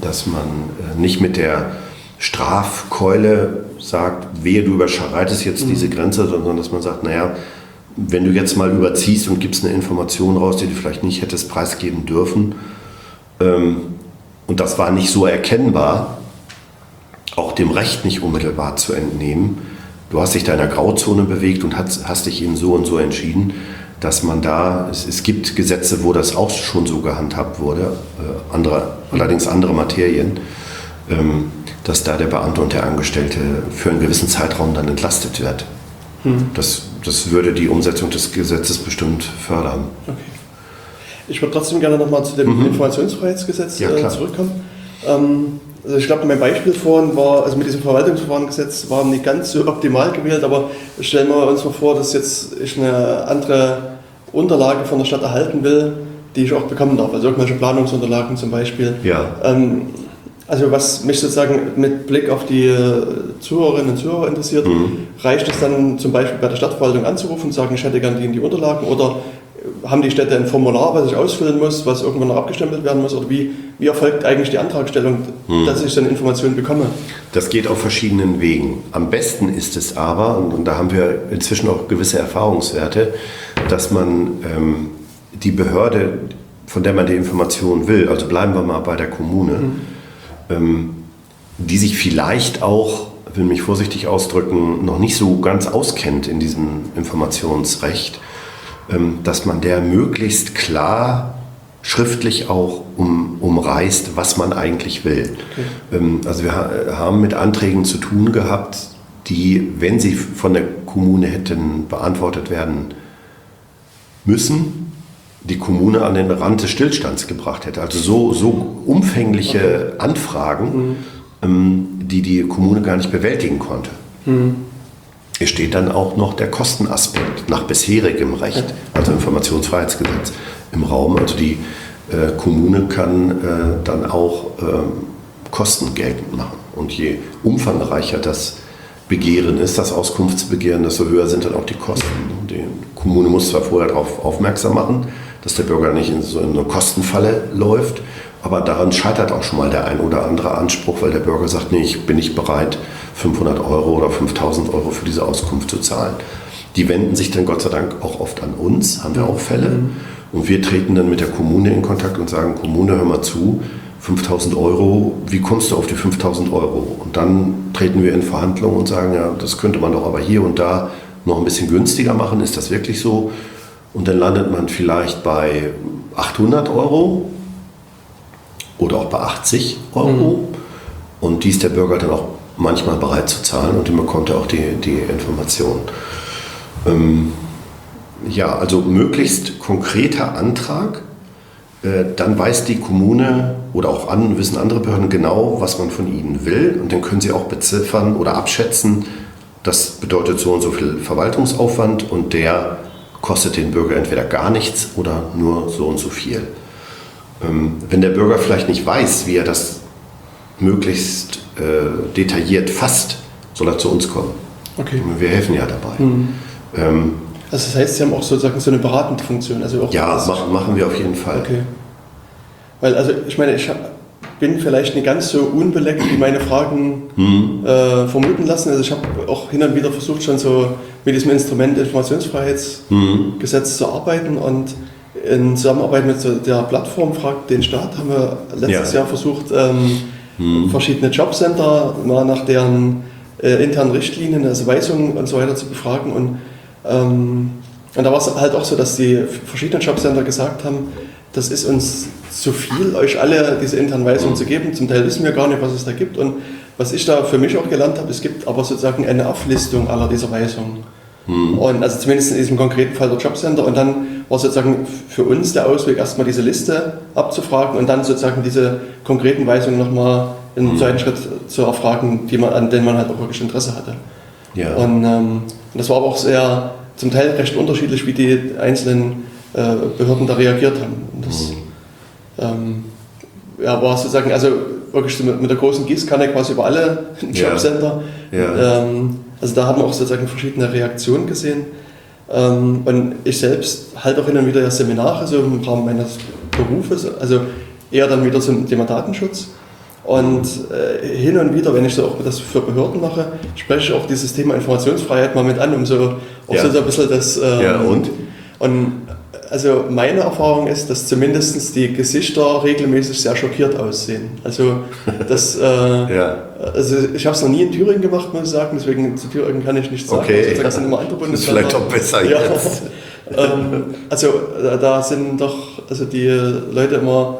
dass man äh, nicht mit der Strafkeule sagt, wehe, du überschreitest jetzt mhm. diese Grenze, sondern dass man sagt, naja, wenn du jetzt mal überziehst und gibst eine Information raus, die du vielleicht nicht hättest preisgeben dürfen, ähm, und das war nicht so erkennbar, auch dem Recht nicht unmittelbar zu entnehmen, du hast dich da in der Grauzone bewegt und hast, hast dich eben so und so entschieden, dass man da, es, es gibt Gesetze, wo das auch schon so gehandhabt wurde, äh, andere, allerdings andere Materien, ähm, dass da der Beamte und der Angestellte für einen gewissen Zeitraum dann entlastet wird. Hm. Das, das würde die Umsetzung des Gesetzes bestimmt fördern. Okay. Ich würde trotzdem gerne nochmal zu dem mhm. Informationsfreiheitsgesetz ja, äh, zurückkommen. Ähm, also ich glaube, mein Beispiel vorhin war, also mit diesem Verwaltungsverfahrengesetz war nicht ganz so optimal gewählt, aber stellen wir uns mal vor, dass jetzt ich eine andere Unterlage von der Stadt erhalten will, die ich auch bekommen darf, also irgendwelche Planungsunterlagen zum Beispiel. Ja. Ähm, also was mich sozusagen mit Blick auf die äh, Zuhörerinnen und Zuhörer interessiert, mhm. reicht es dann zum Beispiel bei der Stadtverwaltung anzurufen und sagen, ich hätte gerne die, die Unterlagen oder haben die Städte ein Formular, was ich ausfüllen muss, was irgendwann noch abgestempelt werden muss? Oder wie, wie erfolgt eigentlich die Antragstellung, hm. dass ich dann Informationen bekomme? Das geht auf verschiedenen Wegen. Am besten ist es aber, und, und da haben wir inzwischen auch gewisse Erfahrungswerte, dass man ähm, die Behörde, von der man die Information will, also bleiben wir mal bei der Kommune, hm. Ähm, die sich vielleicht auch, will mich vorsichtig ausdrücken, noch nicht so ganz auskennt in diesem Informationsrecht, ähm, dass man der möglichst klar schriftlich auch um, umreißt, was man eigentlich will. Okay. Ähm, also wir haben mit Anträgen zu tun gehabt, die, wenn sie von der Kommune hätten beantwortet werden müssen, die Kommune an den Rand des Stillstands gebracht hätte. Also so, so umfängliche. Anfragen, mhm. Ähm, die die Kommune gar nicht bewältigen konnte. Mhm. Es steht dann auch noch der Kostenaspekt nach bisherigem Recht, also Informationsfreiheitsgesetz im Raum. Also die äh, Kommune kann äh, dann auch äh, Kosten geltend machen. Und je umfangreicher das Begehren ist, das Auskunftsbegehren, desto höher sind dann auch die Kosten. Die Kommune muss zwar vorher darauf aufmerksam machen, dass der Bürger nicht in so eine Kostenfalle läuft, aber daran scheitert auch schon mal der ein oder andere Anspruch, weil der Bürger sagt, nee, ich bin nicht bereit, 500 Euro oder 5000 Euro für diese Auskunft zu zahlen. Die wenden sich dann Gott sei Dank auch oft an uns, haben wir auch Fälle. Und wir treten dann mit der Kommune in Kontakt und sagen, Kommune, hör mal zu, 5000 Euro, wie kommst du auf die 5000 Euro? Und dann treten wir in Verhandlungen und sagen, ja, das könnte man doch aber hier und da noch ein bisschen günstiger machen, ist das wirklich so? Und dann landet man vielleicht bei 800 Euro oder auch bei 80 Euro. Mhm. Und die ist der Bürger dann auch manchmal bereit zu zahlen und dann bekommt er auch die, die Information. Ähm, ja, also möglichst konkreter Antrag, äh, dann weiß die Kommune oder auch an, wissen andere Behörden genau, was man von ihnen will und dann können sie auch beziffern oder abschätzen, das bedeutet so und so viel Verwaltungsaufwand und der kostet den Bürger entweder gar nichts oder nur so und so viel. Ähm, wenn der Bürger vielleicht nicht weiß, wie er das möglichst äh, detailliert fasst, soll er zu uns kommen. Okay. Wir helfen ja dabei. Mhm. Ähm, also das heißt, Sie haben auch sozusagen so eine beratende Funktion. Also auch ja, machen, machen wir auf jeden Fall. Okay. Weil also ich meine, ich bin vielleicht nicht ganz so unbeleckt, wie meine Fragen mhm. äh, vermuten lassen. Also ich habe auch hin und wieder versucht, schon so mit diesem Instrument Informationsfreiheitsgesetz mhm. zu arbeiten und in Zusammenarbeit mit der Plattform Fragt den Staat haben wir letztes ja. Jahr versucht, ähm, hm. verschiedene Jobcenter mal nach deren äh, internen Richtlinien, also Weisungen und so weiter zu befragen. Und, ähm, und da war es halt auch so, dass die verschiedenen Jobcenter gesagt haben, das ist uns zu viel, euch alle diese internen Weisungen hm. zu geben. Zum Teil wissen wir gar nicht, was es da gibt. Und was ich da für mich auch gelernt habe, es gibt aber sozusagen eine Auflistung aller dieser Weisungen. Hm. Und also zumindest in diesem konkreten Fall der Jobcenter. Und dann war sozusagen für uns der Ausweg, erstmal diese Liste abzufragen und dann sozusagen diese konkreten Weisungen nochmal in einem hm. zweiten Schritt zu erfragen, die man, an denen man halt auch wirklich Interesse hatte. Ja. Und ähm, das war aber auch sehr, zum Teil recht unterschiedlich, wie die einzelnen äh, Behörden da reagiert haben. Und das hm. Ähm, ja, war sozusagen, also wirklich mit, mit der großen Gießkanne quasi über alle Jobcenter. Ja. Ja. Ähm, also da haben wir auch sozusagen verschiedene Reaktionen gesehen. Ähm, und ich selbst halte auch hin und wieder Seminare so im Rahmen meines Berufes, also eher dann wieder zum Thema Datenschutz. Und äh, hin und wieder, wenn ich so auch das für Behörden mache, spreche ich auch dieses Thema Informationsfreiheit mal mit an, um so auch ja. so ein bisschen das. Ähm, ja, und? Und also meine Erfahrung ist, dass zumindest die Gesichter regelmäßig sehr schockiert aussehen. Also, das, äh, ja. also ich habe es noch nie in Thüringen gemacht, muss ich sagen, deswegen zu Thüringen kann ich nichts sagen. Okay, also, das sind immer andere Bundesländer. Das ist vielleicht auch besser ja. jetzt. ähm, also da sind doch also die Leute immer,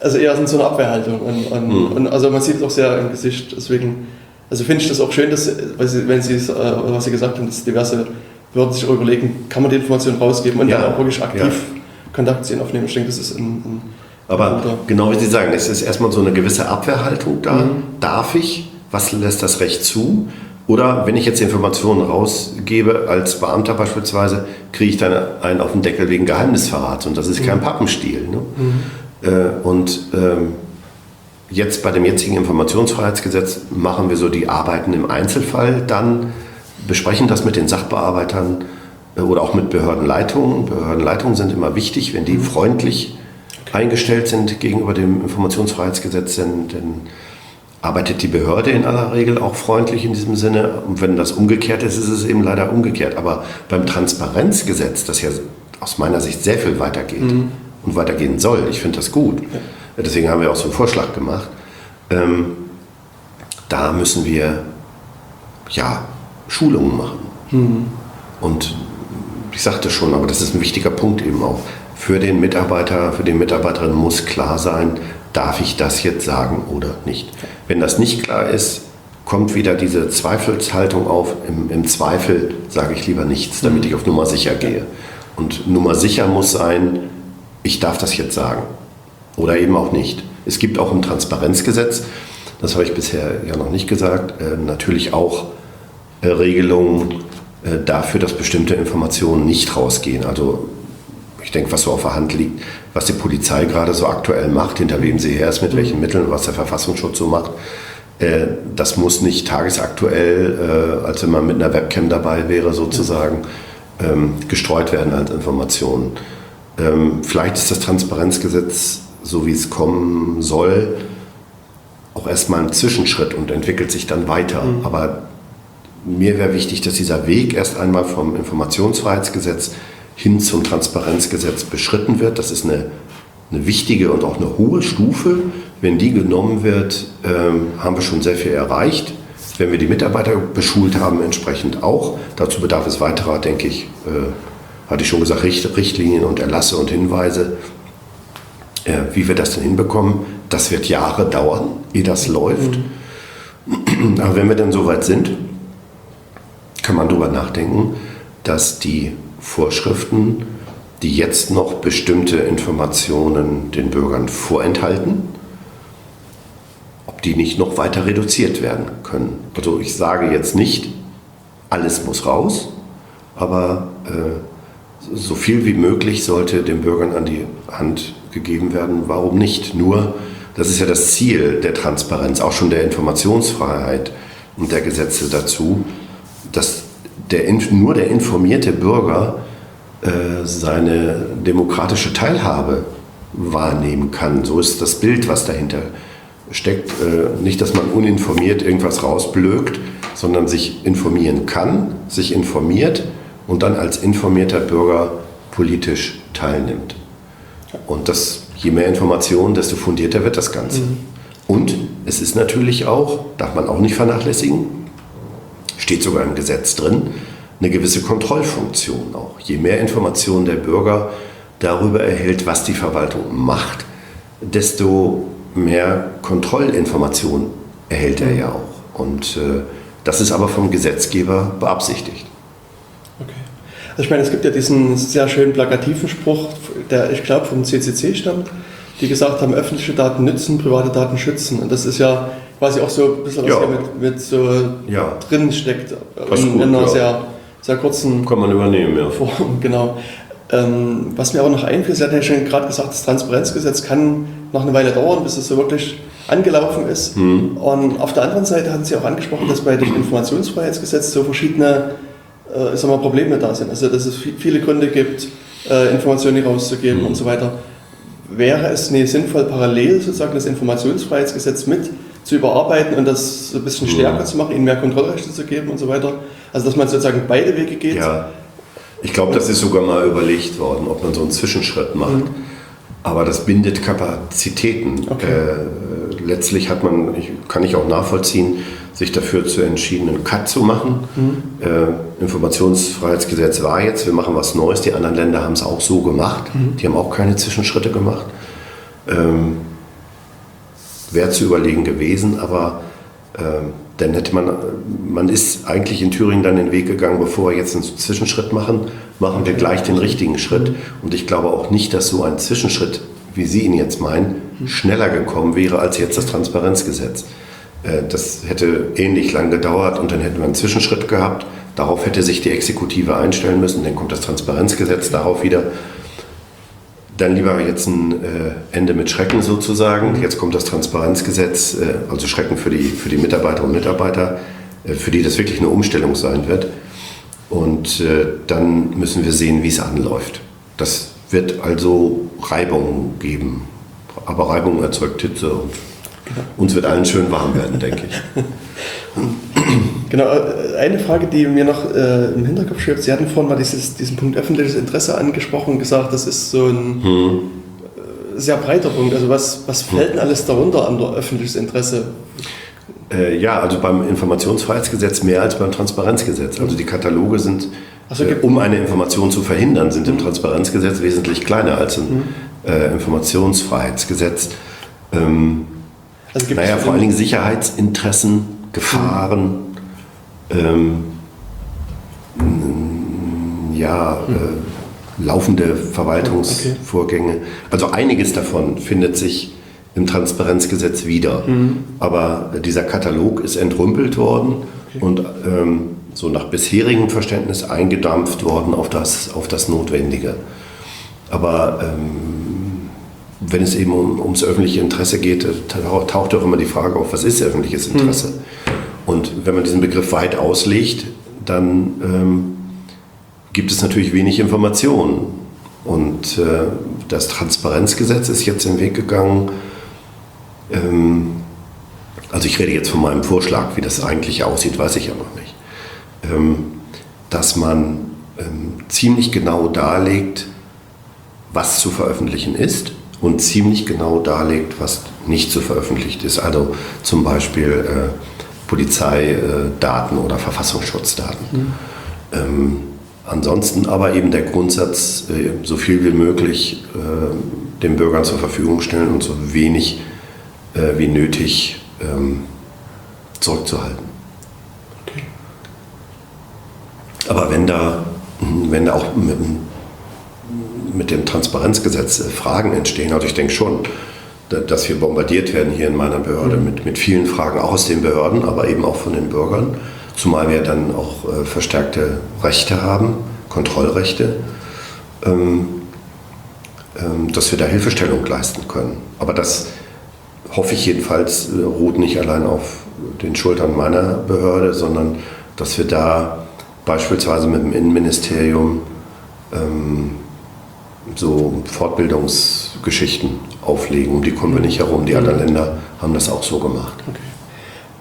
also eher in so einer Abwehrhaltung. Und, und, hm. und also man sieht es auch sehr im Gesicht, deswegen also finde ich das auch schön, dass, wenn Sie, äh, was Sie gesagt haben, dass diverse würden sich überlegen, kann man die Information rausgeben und ja, dann auch wirklich aktiv ja. Kontakt zu ihnen aufnehmen. Ich denke, das ist ein, ein Aber guter. genau wie Sie sagen, es ist erstmal so eine gewisse Abwehrhaltung da. Mhm. Darf ich? Was lässt das Recht zu? Oder wenn ich jetzt Informationen rausgebe, als Beamter beispielsweise, kriege ich dann einen auf den Deckel wegen Geheimnisverrats. Und das ist mhm. kein Pappenstiel. Ne? Mhm. Äh, und ähm, jetzt bei dem jetzigen Informationsfreiheitsgesetz machen wir so die Arbeiten im Einzelfall dann besprechen das mit den Sachbearbeitern äh, oder auch mit Behördenleitungen. Behördenleitungen sind immer wichtig, wenn die mhm. freundlich eingestellt sind gegenüber dem Informationsfreiheitsgesetz, dann, dann arbeitet die Behörde in aller Regel auch freundlich in diesem Sinne. Und wenn das umgekehrt ist, ist es eben leider umgekehrt. Aber beim Transparenzgesetz, das ja aus meiner Sicht sehr viel weitergeht mhm. und weitergehen soll, ich finde das gut. Ja. Deswegen haben wir auch so einen Vorschlag gemacht. Ähm, da müssen wir ja Schulungen machen. Mhm. Und ich sagte schon, aber das ist ein wichtiger Punkt eben auch. Für den Mitarbeiter, für die Mitarbeiterin muss klar sein, darf ich das jetzt sagen oder nicht. Wenn das nicht klar ist, kommt wieder diese Zweifelshaltung auf. Im, im Zweifel sage ich lieber nichts, damit ich auf Nummer sicher gehe. Und Nummer sicher muss sein, ich darf das jetzt sagen oder eben auch nicht. Es gibt auch im Transparenzgesetz, das habe ich bisher ja noch nicht gesagt, äh, natürlich auch Regelungen äh, dafür, dass bestimmte Informationen nicht rausgehen. Also ich denke, was so auf der Hand liegt, was die Polizei gerade so aktuell macht, hinter wem sie her ist, mit welchen Mitteln, was der Verfassungsschutz so macht, äh, das muss nicht tagesaktuell, als wenn man mit einer Webcam dabei wäre, sozusagen, ähm, gestreut werden als Informationen. Ähm, vielleicht ist das Transparenzgesetz, so wie es kommen soll, auch erstmal ein Zwischenschritt und entwickelt sich dann weiter. Mhm. Aber mir wäre wichtig, dass dieser Weg erst einmal vom Informationsfreiheitsgesetz hin zum Transparenzgesetz beschritten wird. Das ist eine, eine wichtige und auch eine hohe Stufe. Wenn die genommen wird, ähm, haben wir schon sehr viel erreicht. Wenn wir die Mitarbeiter beschult haben, entsprechend auch. Dazu bedarf es weiterer, denke ich, äh, hatte ich schon gesagt, Richtlinien und Erlasse und Hinweise. Äh, wie wir das denn hinbekommen, das wird Jahre dauern, ehe das läuft. Mhm. Aber wenn wir dann soweit sind, kann man darüber nachdenken, dass die Vorschriften, die jetzt noch bestimmte Informationen den Bürgern vorenthalten, ob die nicht noch weiter reduziert werden können. Also ich sage jetzt nicht, alles muss raus, aber äh, so viel wie möglich sollte den Bürgern an die Hand gegeben werden. Warum nicht? Nur, das ist ja das Ziel der Transparenz, auch schon der Informationsfreiheit und der Gesetze dazu, dass der, nur der informierte Bürger äh, seine demokratische Teilhabe wahrnehmen kann. So ist das Bild, was dahinter steckt. Äh, nicht, dass man uninformiert irgendwas rausblökt, sondern sich informieren kann, sich informiert und dann als informierter Bürger politisch teilnimmt. Und das, je mehr Informationen, desto fundierter wird das Ganze. Mhm. Und es ist natürlich auch, darf man auch nicht vernachlässigen, steht sogar im Gesetz drin, eine gewisse Kontrollfunktion auch. Je mehr Informationen der Bürger darüber erhält, was die Verwaltung macht, desto mehr Kontrollinformationen erhält er ja auch. Und äh, das ist aber vom Gesetzgeber beabsichtigt. Okay. Also ich meine, es gibt ja diesen sehr schönen plakativen Spruch, der ich glaube vom CCC stammt, die gesagt haben, öffentliche Daten nützen, private Daten schützen. Und das ist ja quasi auch so ein bisschen was ja. hier mit, mit so ja. drin steckt. in, gut, einer ja. sehr, sehr kurzen Kann man übernehmen, ja. Form, genau. Ähm, was mir aber noch einfällt, Sie hatten ja schon gerade gesagt, das Transparenzgesetz kann noch eine Weile dauern, bis es so wirklich angelaufen ist. Mhm. Und auf der anderen Seite hatten Sie auch angesprochen, dass bei dem Informationsfreiheitsgesetz so verschiedene äh, sagen wir, Probleme da sind. Also dass es viele Gründe gibt, äh, Informationen rauszugeben mhm. und so weiter. wäre es nicht sinnvoll, parallel sozusagen das Informationsfreiheitsgesetz mit zu überarbeiten und das so ein bisschen stärker ja. zu machen, ihnen mehr Kontrollrechte zu geben und so weiter? Also dass man sozusagen beide Wege geht? Ja, ich glaube, das ist sogar mal überlegt worden, ob man so einen Zwischenschritt macht. Mhm. Aber das bindet Kapazitäten. Okay. Äh, letztlich hat man, ich, kann ich auch nachvollziehen, sich dafür zu entschieden, einen Cut zu machen. Mhm. Äh, Informationsfreiheitsgesetz war jetzt, wir machen was Neues. Die anderen Länder haben es auch so gemacht. Mhm. Die haben auch keine Zwischenschritte gemacht. Ähm, Wäre zu überlegen gewesen, aber ähm, dann hätte man, man ist eigentlich in Thüringen dann den Weg gegangen, bevor wir jetzt einen Zwischenschritt machen, machen wir gleich den richtigen Schritt. Und ich glaube auch nicht, dass so ein Zwischenschritt, wie Sie ihn jetzt meinen, schneller gekommen wäre als jetzt das Transparenzgesetz. Äh, das hätte ähnlich lang gedauert und dann hätten wir einen Zwischenschritt gehabt. Darauf hätte sich die Exekutive einstellen müssen. Dann kommt das Transparenzgesetz darauf wieder. Dann lieber jetzt ein äh, Ende mit Schrecken sozusagen. Jetzt kommt das Transparenzgesetz, äh, also Schrecken für die, für die Mitarbeiterinnen und Mitarbeiter, für die das wirklich eine Umstellung sein wird. Und dann müssen wir sehen, wie es anläuft. Das wird also Reibung geben. Aber Reibung erzeugt Hitze und uns wird allen schön warm werden, denke ich. Genau, äh, eine Frage, die mir noch äh, im Hinterkopf schwebt, Sie hatten vorhin mal dieses, diesen Punkt öffentliches Interesse angesprochen, gesagt, das ist so ein hm. Äh, sehr breiter Punkt. Also was, was hm. fällt denn alles darunter an öffentliches Interesse? Äh, ja, also beim Informationsfreiheitsgesetz mehr als beim Transparenzgesetz. Also die Kataloge sind, so, äh, um eine Information zu verhindern, sind im hm. Transparenzgesetz wesentlich kleiner als im hm. äh, Informationsfreiheitsgesetz. Ähm, also naja, vor allen Dingen Sicherheitsinteressen, Gefahren, ähm, ja, äh, laufende Verwaltungsvorgänge. Also einiges davon findet sich im Transparenzgesetz wieder. Mhm. Aber dieser Katalog ist entrümpelt worden okay. und ähm, so nach bisherigem Verständnis eingedampft worden auf das, auf das Notwendige. Aber ähm, wenn es eben um, ums öffentliche Interesse geht, taucht auch immer die Frage auf, was ist öffentliches Interesse? Mhm. Und wenn man diesen Begriff weit auslegt, dann ähm, gibt es natürlich wenig Informationen. Und äh, das Transparenzgesetz ist jetzt den Weg gegangen. Ähm, also ich rede jetzt von meinem Vorschlag, wie das eigentlich aussieht, weiß ich aber nicht. Ähm, dass man ähm, ziemlich genau darlegt, was zu veröffentlichen ist und ziemlich genau darlegt, was nicht zu veröffentlicht ist. Also zum Beispiel äh, Polizeidaten oder Verfassungsschutzdaten. Mhm. Ähm, ansonsten aber eben der Grundsatz, äh, so viel wie möglich äh, den Bürgern zur Verfügung stellen und so wenig äh, wie nötig ähm, zurückzuhalten. Okay. Aber wenn da, wenn da auch mit, mit dem Transparenzgesetz äh, Fragen entstehen. Also ich denke schon, dass wir bombardiert werden hier in meiner Behörde mhm. mit, mit vielen Fragen, auch aus den Behörden, aber eben auch von den Bürgern. Zumal wir dann auch äh, verstärkte Rechte haben, Kontrollrechte, ähm, ähm, dass wir da Hilfestellung leisten können. Aber das hoffe ich jedenfalls, äh, ruht nicht allein auf den Schultern meiner Behörde, sondern dass wir da beispielsweise mit dem Innenministerium ähm, so Fortbildungsgeschichten auflegen. Um die kommen wir nicht herum. Die anderen Länder haben das auch so gemacht. Okay.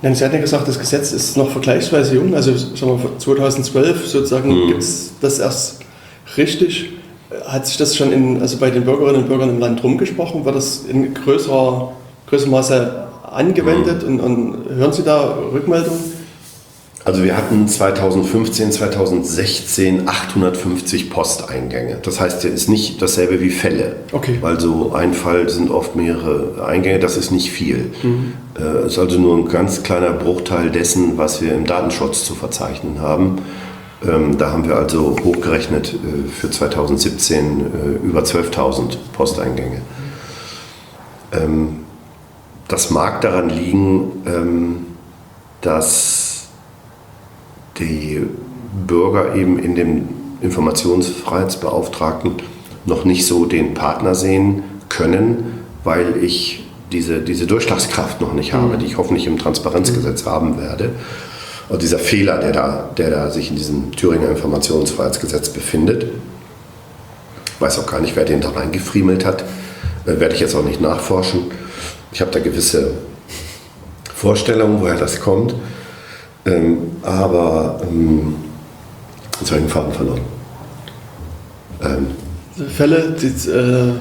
Dann, Sie hatten ja gesagt, das Gesetz ist noch vergleichsweise jung. Also sagen wir, 2012 sozusagen mhm. gibt es das erst richtig. Hat sich das schon in, also bei den Bürgerinnen und Bürgern im Land rumgesprochen? Wird das in größerer, größerem Maße angewendet? Mhm. Und, und hören Sie da Rückmeldungen? Also wir hatten 2015, 2016 850 Posteingänge. Das heißt, der ist nicht dasselbe wie Fälle. Okay. Weil so ein Fall sind oft mehrere Eingänge, das ist nicht viel. Mhm. Äh, ist also nur ein ganz kleiner Bruchteil dessen, was wir im Datenschutz zu verzeichnen haben. Ähm, da haben wir also hochgerechnet äh, für 2017 äh, über 12.000 Posteingänge. Ähm, das mag daran liegen, ähm, dass die Bürger eben in dem Informationsfreiheitsbeauftragten noch nicht so den Partner sehen können, weil ich diese, diese Durchschlagskraft noch nicht habe, mhm. die ich hoffentlich im Transparenzgesetz haben werde. Und dieser Fehler, der da, der da sich in diesem Thüringer Informationsfreiheitsgesetz befindet, weiß auch gar nicht, wer den da reingefriemelt hat, Äh, werde ich jetzt auch nicht nachforschen. Ich habe da gewisse Vorstellungen, woher das kommt. Ähm, aber ähm, jetzt habe ich den Faden verloren. Ähm, Fälle, die, äh,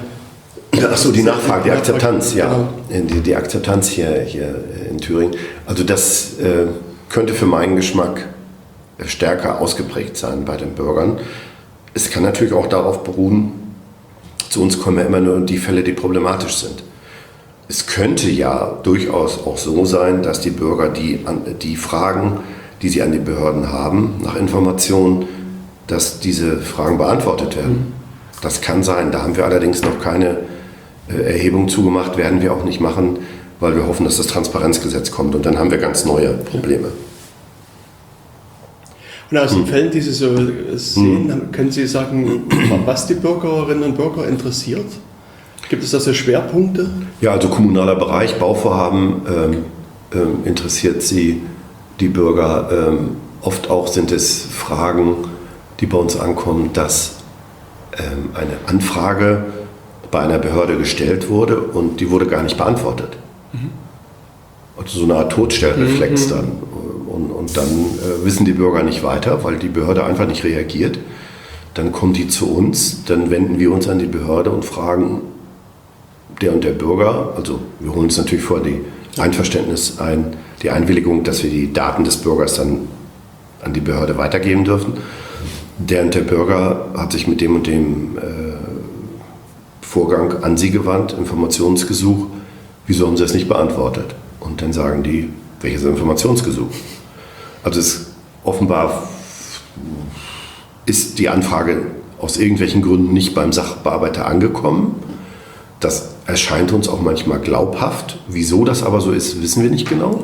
Achso, die Nachfrage, die Akzeptanz, ja. Genau. Die, die, Akzeptanz hier, hier in Thüringen. Also das äh, könnte für meinen Geschmack stärker ausgeprägt sein bei den Bürgern. Es kann natürlich auch darauf beruhen, zu uns kommen ja immer nur die Fälle, die problematisch sind. Es könnte ja durchaus auch so sein, dass die Bürger die, die Fragen, die sie an die Behörden haben, nach Informationen, dass diese Fragen beantwortet werden. Das kann sein. Da haben wir allerdings noch keine äh, Erhebung zugemacht, werden wir auch nicht machen, weil wir hoffen, dass das Transparenzgesetz kommt. Und dann haben wir ganz neue Probleme. Und aus den hm. Fällen, die Sie so sehen, hm. können Sie sagen, was die Bürgerinnen und Bürger interessiert? Gibt es da so Schwerpunkte? Ja, also kommunaler Bereich, Bauvorhaben ähm, ähm, interessiert Sie, die Bürger. Ähm, oft auch sind es Fragen, die bei uns ankommen, dass ähm, eine Anfrage bei einer Behörde gestellt wurde und die wurde gar nicht beantwortet. Mhm. Also so eine Art Todstellreflex mhm. dann. Und, und dann äh, wissen die Bürger nicht weiter, weil die Behörde einfach nicht reagiert. Dann kommen die zu uns, dann wenden wir uns an die Behörde und fragen, der und der Bürger, also wir holen uns natürlich vor die Einverständnis ein, die Einwilligung, dass wir die Daten des Bürgers dann an die Behörde weitergeben dürfen. Der und der Bürger hat sich mit dem und dem äh, Vorgang an Sie gewandt, Informationsgesuch. Wieso haben Sie es nicht beantwortet? Und dann sagen die, welches Informationsgesuch? Also es offenbar ist die Anfrage aus irgendwelchen Gründen nicht beim Sachbearbeiter angekommen. Das erscheint uns auch manchmal glaubhaft. Wieso das aber so ist, wissen wir nicht genau.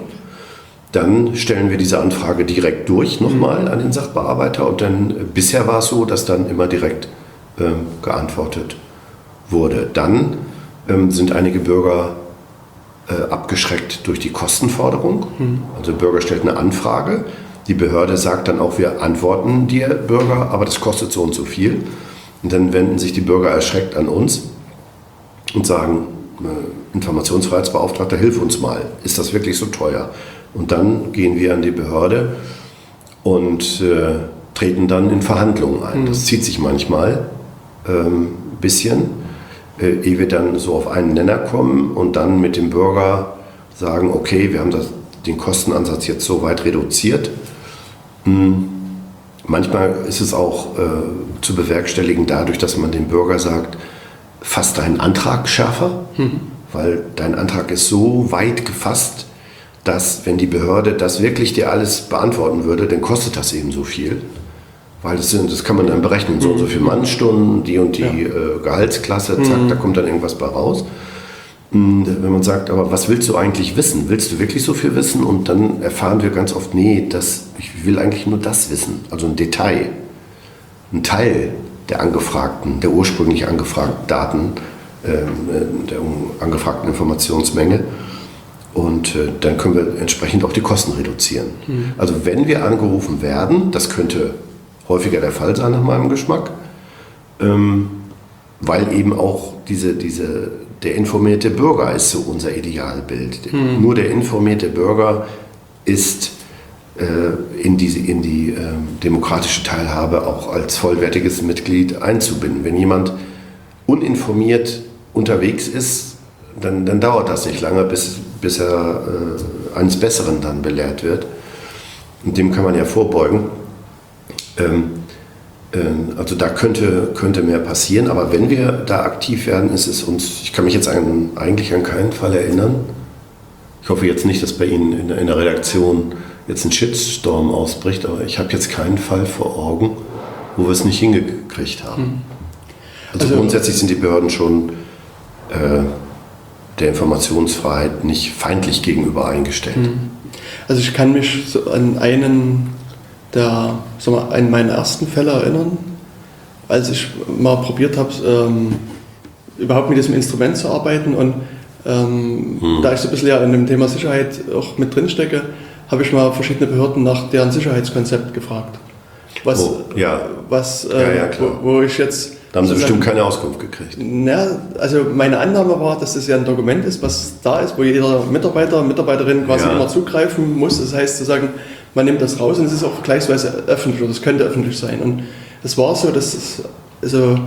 Dann stellen wir diese Anfrage direkt durch nochmal an den Sachbearbeiter und dann bisher war es so, dass dann immer direkt äh, geantwortet wurde. Dann ähm, sind einige Bürger äh, abgeschreckt durch die Kostenforderung. Mhm. Also der Bürger stellt eine Anfrage, die Behörde sagt dann auch, wir antworten dir Bürger, aber das kostet so und so viel. Und dann wenden sich die Bürger erschreckt an uns und sagen, äh, Informationsfreiheitsbeauftragter, hilf uns mal, ist das wirklich so teuer? Und dann gehen wir an die Behörde und äh, treten dann in Verhandlungen ein. Mhm. Das zieht sich manchmal ein ähm, bisschen äh, ehe wir dann so auf einen Nenner kommen und dann mit dem Bürger sagen, okay, wir haben das, den Kostenansatz jetzt so weit reduziert. Hm. Manchmal ist es auch äh, zu bewerkstelligen dadurch, dass man dem Bürger sagt, fass deinen Antrag schärfer, mhm. weil dein Antrag ist so weit gefasst, dass wenn die Behörde das wirklich dir alles beantworten würde, dann kostet das eben so viel. Weil das, sind, das kann man dann berechnen, so und so viele Mannstunden, die und die ja. äh, Gehaltsklasse, zack, mhm. da kommt dann irgendwas bei raus. Und wenn man sagt, aber was willst du eigentlich wissen? Willst du wirklich so viel wissen? Und dann erfahren wir ganz oft, nee, das, ich will eigentlich nur das wissen, also ein Detail, ein Teil der angefragten, der ursprünglich angefragten Daten, ähm, äh, der angefragten Informationsmenge. Und äh, dann können wir entsprechend auch die Kosten reduzieren. Mhm. Also wenn wir angerufen werden, das könnte häufiger der Fall sein nach meinem Geschmack, ähm, weil eben auch diese, diese, der informierte Bürger ist so unser Idealbild. Mhm. Nur der informierte Bürger ist in, diese, in die äh, demokratische Teilhabe auch als vollwertiges Mitglied einzubinden. Wenn jemand uninformiert unterwegs ist, dann, dann dauert das nicht lange, bis, bis er äh, eines Besseren dann belehrt wird. Und dem kann man ja vorbeugen. Ähm, ähm, also da könnte, könnte mehr passieren, aber wenn wir da aktiv werden, ist es uns, ich kann mich jetzt an, eigentlich an keinen Fall erinnern. Ich hoffe jetzt nicht, dass bei Ihnen in, in der Redaktion jetzt ein Shitstorm ausbricht, aber ich habe jetzt keinen Fall vor Augen, wo wir es nicht hingekriegt haben. Mhm. Also, also, grundsätzlich sind die Behörden schon äh, der Informationsfreiheit nicht feindlich gegenüber eingestellt. Mhm. Also ich kann mich so an einen der, sag mal, an meinen ersten Fälle erinnern, als ich mal probiert habe, ähm, überhaupt mit diesem Instrument zu arbeiten und ähm, hm. da ich so ein bisschen ja in dem Thema Sicherheit auch mit drin stecke, habe ich mal verschiedene Behörden nach deren Sicherheitskonzept gefragt. Was, oh, ja. was ja, ja, wo, wo, ich jetzt Da haben Sie bestimmt keine Auskunft gekriegt. Na, also meine Annahme war, dass das ja ein Dokument ist, was da ist, wo jeder Mitarbeiter, Mitarbeiterin quasi immer zugreifen muss. Das heißt, zu sagen, man nimmt das raus und es ist auch vergleichsweise öffentlich oder es könnte öffentlich sein. Und es war so, dass es also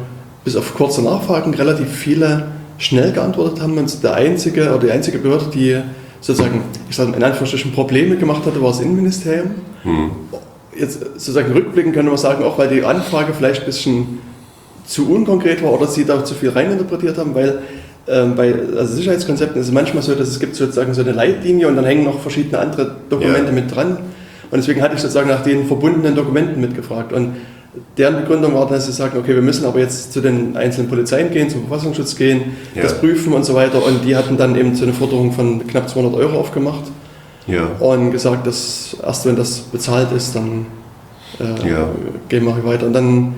bis auf kurze Nachfragen relativ viele schnell geantwortet haben und der einzige oder die einzige Behörde, die sozusagen, ich sage in Anführungsstrichen Probleme gemacht hatte, war das Innenministerium. Hm. Jetzt sozusagen rückblicken könnte man sagen, auch weil die Anfrage vielleicht ein bisschen zu unkonkret war oder sie da zu viel reininterpretiert haben, weil ähm, bei also Sicherheitskonzepten ist es manchmal so, dass es gibt sozusagen so eine Leitlinie und dann hängen noch verschiedene andere Dokumente ja. mit dran. Und deswegen hatte ich sozusagen nach den verbundenen Dokumenten mitgefragt. Und deren Begründung war, dass sie sagen, okay, wir müssen aber jetzt zu den einzelnen Polizeien gehen, zum Verfassungsschutz gehen, ja. das prüfen und so weiter. Und die hatten dann eben so eine Forderung von knapp 200 Euro aufgemacht ja. und gesagt, dass erst wenn das bezahlt ist, dann äh, ja. gehen wir weiter. Und dann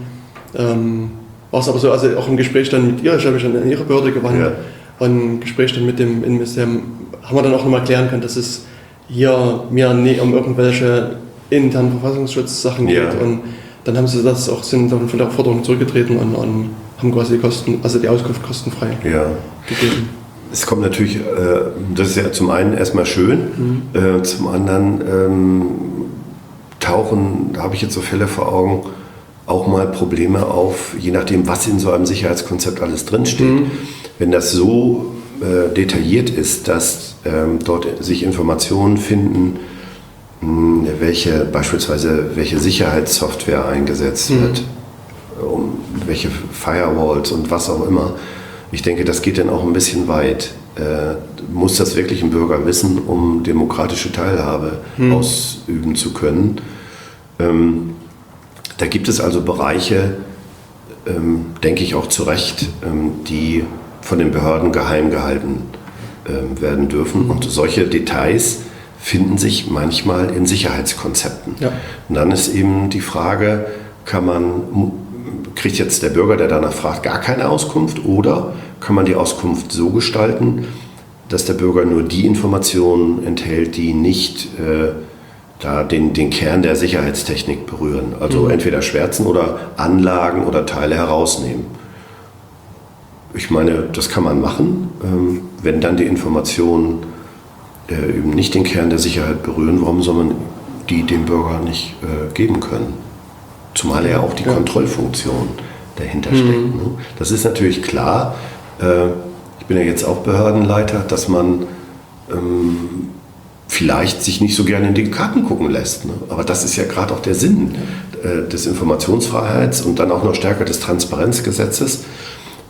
ähm, war es aber so, also auch im Gespräch dann mit ihr, ich habe mich dann an ihre Behörde gewandt, ja. und im Gespräch dann mit dem Innenministerium haben wir dann auch nochmal klären können, dass es hier mir nie um irgendwelche internen Verfassungsschutzsachen geht und dann haben sie das auch, sind dann von der Forderung zurückgetreten und, und haben quasi die Kosten, also die Auskunft kostenfrei ja. gegeben. Es kommt natürlich, äh, das ist ja zum einen erstmal schön, mhm. äh, zum anderen ähm, tauchen, da habe ich jetzt so Fälle vor Augen, auch mal Probleme auf, je nachdem, was in so einem Sicherheitskonzept alles drinsteht. Mhm. Wenn das so äh, detailliert ist, dass ähm, dort sich Informationen finden, welche beispielsweise welche Sicherheitssoftware eingesetzt mhm. wird, um welche Firewalls und was auch immer. Ich denke, das geht dann auch ein bisschen weit. Äh, muss das wirklich ein Bürger wissen, um demokratische Teilhabe mhm. ausüben zu können? Ähm, da gibt es also Bereiche, ähm, denke ich auch zu Recht, ähm, die von den Behörden geheim gehalten ähm, werden dürfen. Mhm. Und solche Details finden sich manchmal in Sicherheitskonzepten. Ja. Und dann ist eben die Frage, kann man, kriegt jetzt der Bürger, der danach fragt, gar keine Auskunft oder kann man die Auskunft so gestalten, dass der Bürger nur die Informationen enthält, die nicht äh, da den, den Kern der Sicherheitstechnik berühren. Also mhm. entweder schwärzen oder Anlagen oder Teile herausnehmen. Ich meine, das kann man machen, ähm, wenn dann die Informationen äh, eben nicht den Kern der Sicherheit berühren, warum soll man die dem Bürger nicht äh, geben können? Zumal ja auch die ja. Kontrollfunktion dahinter mhm. steckt. Ne? Das ist natürlich klar. Äh, ich bin ja jetzt auch Behördenleiter, dass man ähm, vielleicht sich nicht so gerne in die Karten gucken lässt. Ne? Aber das ist ja gerade auch der Sinn äh, des Informationsfreiheits und dann auch noch stärker des Transparenzgesetzes,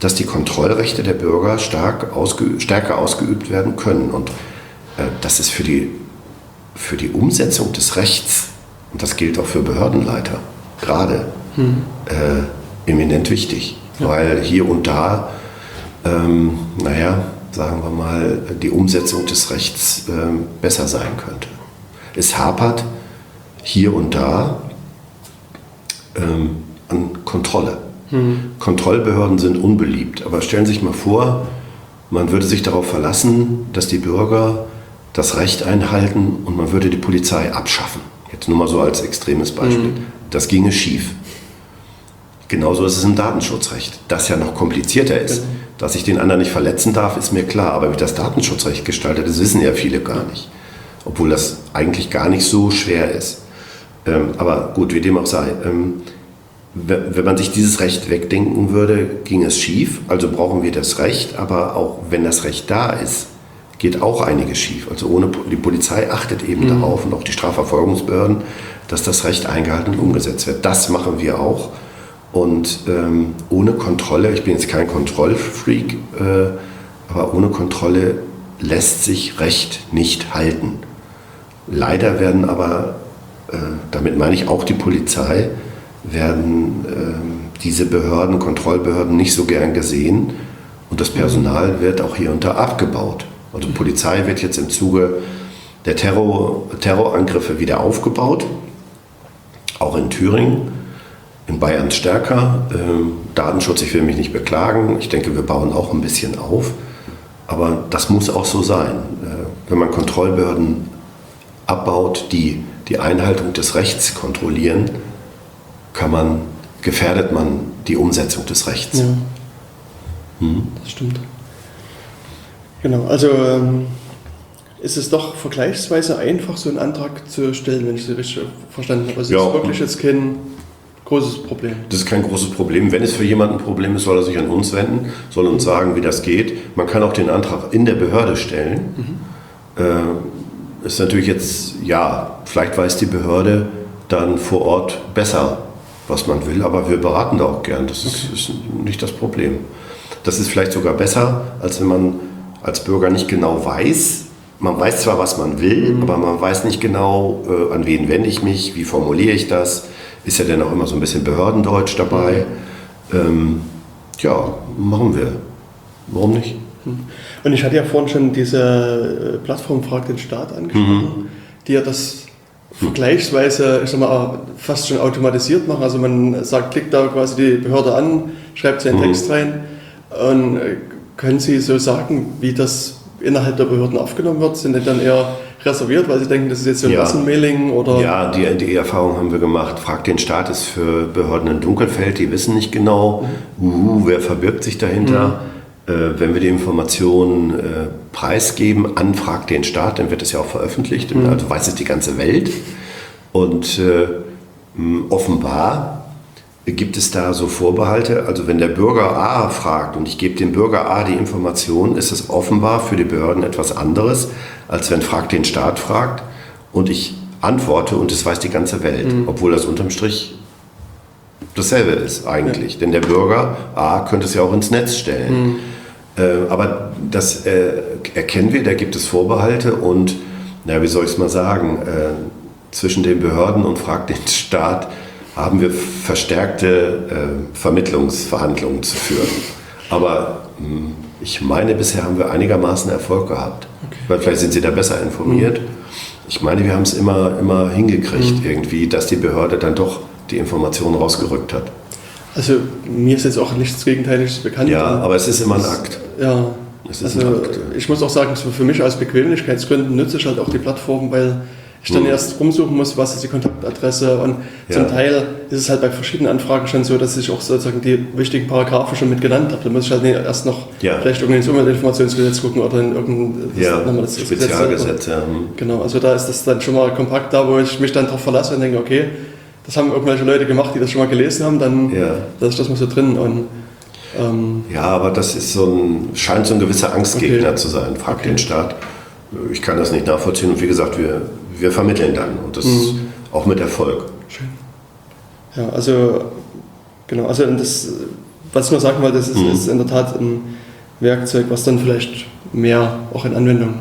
dass die Kontrollrechte der Bürger stark ausge stärker ausgeübt werden können. Und äh, das ist für die, für die Umsetzung des Rechts, und das gilt auch für Behördenleiter, gerade hm. äh, eminent wichtig. Ja. Weil hier und da, ähm, naja, sagen wir mal, die Umsetzung des Rechts äh, besser sein könnte. Es hapert hier und da ähm, an Kontrolle. Mhm. Kontrollbehörden sind unbeliebt, aber stellen Sie sich mal vor, man würde sich darauf verlassen, dass die Bürger das Recht einhalten und man würde die Polizei abschaffen. Jetzt nur mal so als extremes Beispiel. Mhm. Das ginge schief. Genauso ist es im Datenschutzrecht, das ja noch komplizierter ist. Genau. Dass ich den anderen nicht verletzen darf, ist mir klar. Aber wie das Datenschutzrecht gestaltet das wissen ja viele gar nicht. Obwohl das eigentlich gar nicht so schwer ist. Ähm, aber gut, wie dem auch sei. Ähm, wenn man sich dieses Recht wegdenken würde, ging es schief. Also brauchen wir das Recht. Aber auch wenn das Recht da ist, geht auch einiges schief. Also ohne die Polizei achtet eben mhm. darauf und auch die Strafverfolgungsbehörden, dass das Recht eingehalten und umgesetzt wird. Das machen wir auch. Und ähm, ohne Kontrolle, ich bin jetzt kein Kontrollfreak, äh, aber ohne Kontrolle lässt sich Recht nicht halten. Leider werden aber, äh, damit meine ich auch die Polizei, werden äh, diese Behörden, Kontrollbehörden nicht so gern gesehen und das Personal wird auch hier und da abgebaut. Also die Polizei wird jetzt im Zuge der Terror, Terrorangriffe wieder aufgebaut, auch in Thüringen, in Bayern stärker. Ähm, Datenschutz, ich will mich nicht beklagen, ich denke, wir bauen auch ein bisschen auf, aber das muss auch so sein. Äh, wenn man Kontrollbehörden abbaut, die die Einhaltung des Rechts kontrollieren, kann man, gefährdet man die Umsetzung des Rechts. Ja. Hm. Das stimmt. Genau, also ähm, ist es doch vergleichsweise einfach, so einen Antrag zu stellen, wenn ich Sie richtig verstanden habe. Also ja. ist wirklich jetzt kein großes Problem. Das ist kein großes Problem. Wenn es für jemanden ein Problem ist, soll er sich an uns wenden, soll uns sagen, wie das geht. Man kann auch den Antrag in der Behörde stellen. Mhm. Äh, ist natürlich jetzt, ja, vielleicht weiß die Behörde dann vor Ort besser, was man will, aber wir beraten da auch gern. Das ist, okay. ist nicht das Problem. Das ist vielleicht sogar besser, als wenn man als Bürger nicht genau weiß, man weiß zwar, was man will, mhm. aber man weiß nicht genau, äh, an wen wende ich mich, wie formuliere ich das. Ist ja dann auch immer so ein bisschen Behördendeutsch dabei. Mhm. Ähm, ja, machen wir. Warum nicht? Mhm. Und ich hatte ja vorhin schon diese äh, Plattform Frag den Staat angesprochen, mhm. die ja das vergleichsweise, ich sag mal, fast schon automatisiert machen. Also man sagt, klickt da quasi die Behörde an, schreibt seinen mhm. Text rein und äh, können Sie so sagen, wie das innerhalb der Behörden aufgenommen wird? Sind die dann eher reserviert, weil sie denken, das ist jetzt so ein ja. Massenmailing? Oder? Ja, die, die Erfahrung haben wir gemacht. Fragt den Staat ist für Behörden ein Dunkelfeld, die wissen nicht genau, mhm. uh, wer verbirgt sich dahinter. Mhm. Äh, wenn wir die Informationen äh, preisgeben, anfragt den Staat, dann wird es ja auch veröffentlicht, mhm. also weiß es die ganze Welt. Und äh, offenbar Gibt es da so Vorbehalte? Also wenn der Bürger A fragt und ich gebe dem Bürger A die Information, ist es offenbar für die Behörden etwas anderes, als wenn Frag den Staat fragt und ich antworte und es weiß die ganze Welt, mhm. obwohl das unterm Strich dasselbe ist eigentlich. Ja. Denn der Bürger A könnte es ja auch ins Netz stellen. Mhm. Äh, aber das äh, erkennen wir, da gibt es Vorbehalte und, na, wie soll ich es mal sagen, äh, zwischen den Behörden und Frag den Staat haben wir verstärkte äh, Vermittlungsverhandlungen zu führen. Aber mh, hm, ich meine, bisher haben wir einigermaßen Erfolg gehabt. Okay. Weil vielleicht sind Sie da besser informiert. Mhm. Ich meine, wir haben es immer, immer hingekriegt, mhm. irgendwie, dass die Behörde dann doch die Informationen rausgerückt hat. Also mir ist jetzt auch nichts Gegenteiliges bekannt. Ja, aber es ist immer ein Akt. Ja. also, Akt. Ich muss auch sagen, für mich aus Bequemlichkeitsgründen nütze ich halt auch die Plattform, weil ich dann erst rumsuchen muss, was ist die Kontaktadresse. Und ja. zum Teil ist es halt bei verschiedenen Anfragen schon so, dass ich auch sozusagen die wichtigen Paragraphen schon mit genannt habe. Da muss ich halt erst noch ja. vielleicht irgendwie ins Umweltinformationsgesetz gucken oder in irgendein ja, Spezialgesetz. Ja. Mhm. Genau, also da ist das dann schon mal kompakt da, wo ich mich dann darauf verlasse und denke, okay, das haben irgendwelche Leute gemacht, die das schon mal gelesen haben, dann ja. lasse ich das mal so drin. Und, ähm, ja, aber das ist so ein, scheint so ein gewisser Angstgegner okay. zu sein, fragt okay. den Staat. Ich kann das nicht nachvollziehen und wie gesagt, wir wir vermitteln dann und das mhm. auch mit Erfolg. Schön. Ja, also genau, also das, was ich nur sagen wollte, das ist, mhm. ist in der Tat ein Werkzeug, was dann vielleicht mehr auch in Anwendung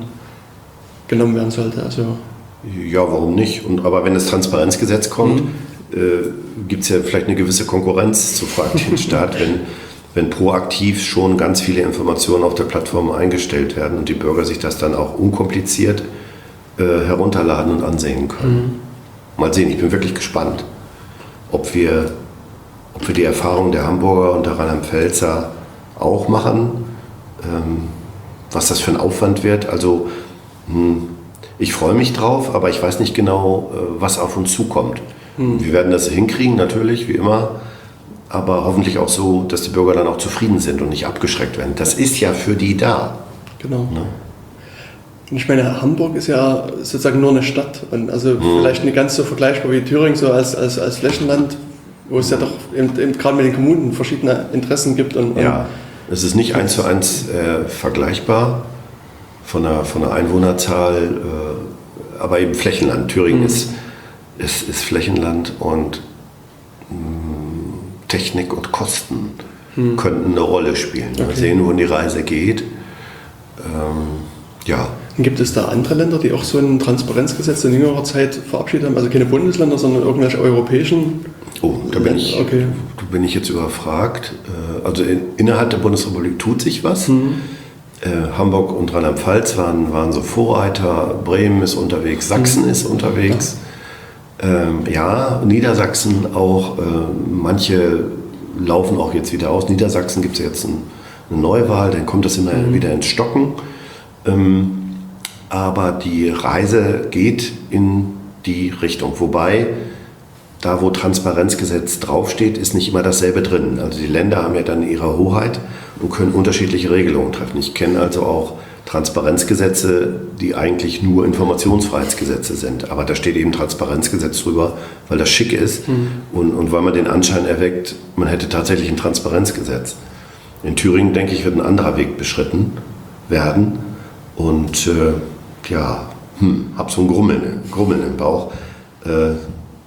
genommen werden sollte. Also ja, warum nicht? Und, aber wenn das Transparenzgesetz kommt, mhm. äh, gibt es ja vielleicht eine gewisse Konkurrenz zu den Staat, wenn, wenn proaktiv schon ganz viele Informationen auf der Plattform eingestellt werden und die Bürger sich das dann auch unkompliziert äh, herunterladen und ansehen können. Mhm. Mal sehen, ich bin wirklich gespannt, ob wir, ob wir die Erfahrung der Hamburger und der Rheinland-Pfälzer auch machen, ähm, was das für ein Aufwand wird. Also mh, hm, ich freue mich drauf, aber ich weiß nicht genau, äh, was auf uns zukommt. Mhm. Wir werden das hinkriegen, natürlich, wie immer, aber hoffentlich auch so, dass die Bürger dann auch zufrieden sind und nicht abgeschreckt werden. Das ist ja für die da. Genau. Ne? Und ich meine, Hamburg ist ja sozusagen nur eine Stadt. Und also mhm. vielleicht nicht ganz so vergleichbar wie Thüringen, so als, als, als Flächenland, wo es ja doch eben, eben gerade mit den Kommunen verschiedene Interessen gibt. Und, ja, es ist nicht eins zu eins äh, vergleichbar von der, von der Einwohnerzahl, äh, aber eben Flächenland. Thüringen mhm. ist, ist, ist Flächenland und mh, mm, Technik und Kosten mhm. könnten eine Rolle spielen. Okay. Mal sehen, wohin die Reise geht. Ähm, ja. Gibt es da andere Länder, die auch so ein Transparenzgesetz in jüngerer Zeit verabschiedet haben? Also keine Bundesländer, sondern irgendwelche europäischen? Oh, da bin ich, okay. da bin ich jetzt überfragt. Äh, also in, innerhalb der Bundesrepublik tut sich was. Äh, Hamburg und Rheinland-Pfalz waren, waren so Vorreiter, Bremen ist unterwegs, Sachsen mhm. ist unterwegs. Ja. Ähm, ja, Niedersachsen auch, äh, manche laufen auch jetzt wieder aus. Niedersachsen gibt es jetzt ein, eine Neuwahl, dann kommt das immer mhm. wieder ins Stocken. Ähm, aber die Reise geht in die Richtung. Wobei da wo Transparenzgesetz draufsteht, ist nicht immer dasselbe drin. Also die Länder haben ja dann ihre Hoheit und können unterschiedliche Regelungen treffen. Ich kenne also auch Transparenzgesetze, die eigentlich nur Informationsfreiheitsgesetze sind. Aber da steht eben Transparenzgesetz drüber, weil das schick ist mhm. und, und weil man den Anschein erweckt, man hätte tatsächlich ein Transparenzgesetz. In Thüringen, denke ich, wird ein anderer Weg beschritten werden. Und äh, ja, hm, habe so ein Grummeln, Grummeln im Bauch. Äh,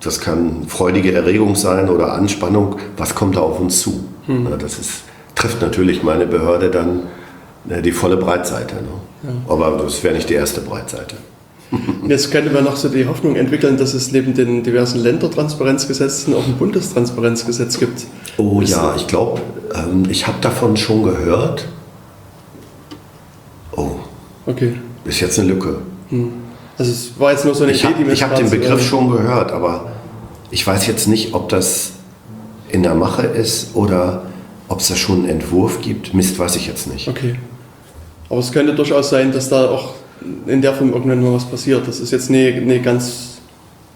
das kann freudige Erregung sein oder Anspannung. Was kommt da auf uns zu? Hm. Das ist, trifft natürlich meine Behörde dann äh, die volle Breitseite. Ne? Ja. Aber das wäre nicht die erste Breitseite. Jetzt könnte man noch so die Hoffnung entwickeln, dass es neben den diversen Ländertransparenzgesetzen auch ein Bundestransparenzgesetz gibt. Oh ist ja, ich glaube, ähm, ich habe davon schon gehört. Oh. Okay. Ist jetzt eine Lücke. Hm. Also es war jetzt nur so eine ich habe den Begriff schon gehört, aber ich weiß jetzt nicht, ob das in der Mache ist oder ob es da schon einen Entwurf gibt. Mist, weiß ich jetzt nicht. Okay. Aber es könnte durchaus sein, dass da auch in der Form irgendwann mal was passiert. Das ist jetzt nicht, nicht ganz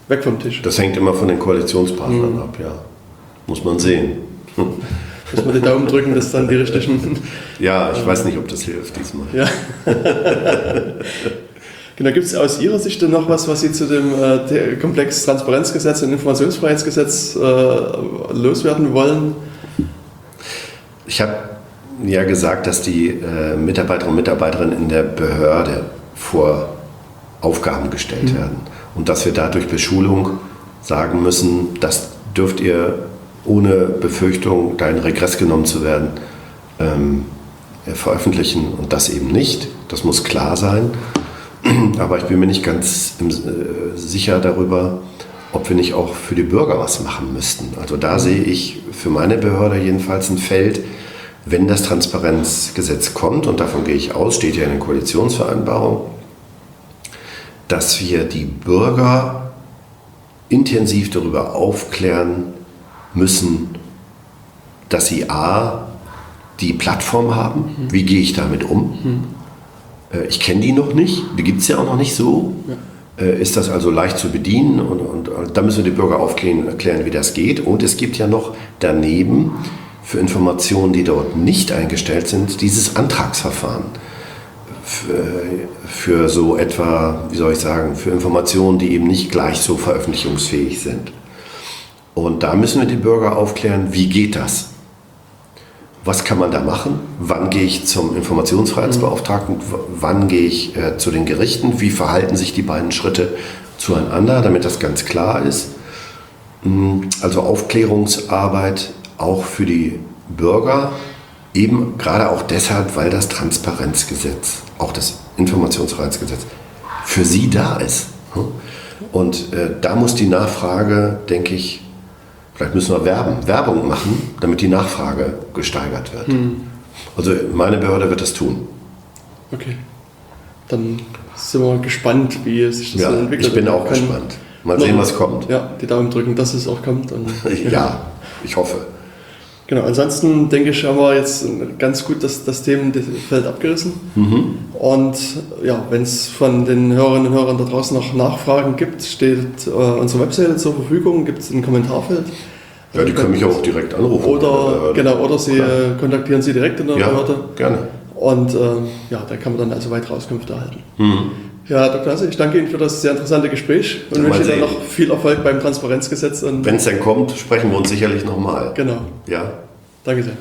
weg vom Tisch. Das hängt immer von den Koalitionspartnern mhm. ab, ja. Muss man sehen. Muss man die Daumen drücken, dass dann die richtigen. ja, ich weiß nicht, ob das hilft diesmal. Ja. Genau, gibt es aus Ihrer Sicht noch was, was Sie zu dem äh, Komplex Transparenzgesetz und Informationsfreiheitsgesetz äh, loswerden wollen? Ich habe ja gesagt, dass die äh, Mitarbeiter und Mitarbeiterinnen in der Behörde vor Aufgaben gestellt mhm. werden und dass wir dadurch Beschulung sagen müssen, das dürft ihr ohne Befürchtung, da in Regress genommen zu werden, ähm, veröffentlichen und das eben nicht. Das muss klar sein. Aber ich bin mir nicht ganz äh, sicher darüber, ob wir nicht auch für die Bürger was machen müssten. Also da mhm. sehe ich für meine Behörde jedenfalls ein Feld, wenn das Transparenzgesetz kommt, und davon gehe ich aus, steht ja in der Koalitionsvereinbarung, dass wir die Bürger intensiv darüber aufklären müssen, dass sie a, die Plattform haben, mhm. wie gehe ich damit um, mhm. Äh, ich kenne die noch nicht, die gibt es ja auch noch nicht so. Ja. Äh, ist das also leicht zu bedienen und, und, und da müssen wir die Bürger aufklären, erklären, wie das geht. Und es gibt ja noch daneben für Informationen, die dort nicht eingestellt sind, dieses Antragsverfahren. Für, für so etwa, wie soll ich sagen, für Informationen, die eben nicht gleich so veröffentlichungsfähig sind. Und da müssen wir die Bürger aufklären, wie geht das? was kann man da machen? Wann gehe ich zum Informationsfreiheitsbeauftragten? Wann gehe ich äh, zu den Gerichten? Wie verhalten sich die beiden Schritte zueinander, damit das ganz klar ist? Mm, also Aufklärungsarbeit auch für die Bürger, eben gerade auch deshalb, weil das Transparenzgesetz, auch das Informationsfreiheitsgesetz, für sie da ist. Und äh, da muss die Nachfrage, denke ich, Vielleicht müssen wir werben, Werbung machen, damit die Nachfrage gesteigert wird. Hm. Also meine Behörde wird das tun. Okay. Dann sind wir gespannt, wie sich das ja, entwickelt. Ich bin auch gespannt. Mal sehen, was kommt. Ja, die Daumen drücken, dass es auch kommt. Und, ja, ja, ich hoffe. Genau, ansonsten denke ich, haben wir jetzt ganz gut das, das Themenfeld abgerissen. Mhm. Und ja, wenn es von den Hörerinnen und Hörern da draußen noch Nachfragen gibt, steht äh, unsere Webseite zur Verfügung, gibt es ein Kommentarfeld. Ja, die können mich auch direkt anrufen. Oder, genau, oder Sie Klar. kontaktieren Sie direkt in der ja, Behörde. gerne. Und äh, ja, da kann man dann also weitere Auskünfte erhalten. Mhm. Ja, Dr. Hasse, ich danke Ihnen für das sehr interessante Gespräch und wünsche Ihnen noch viel Erfolg beim Transparenzgesetz. Wenn es dann kommt, sprechen wir uns sicherlich nochmal. Genau. Ja. Danke sehr.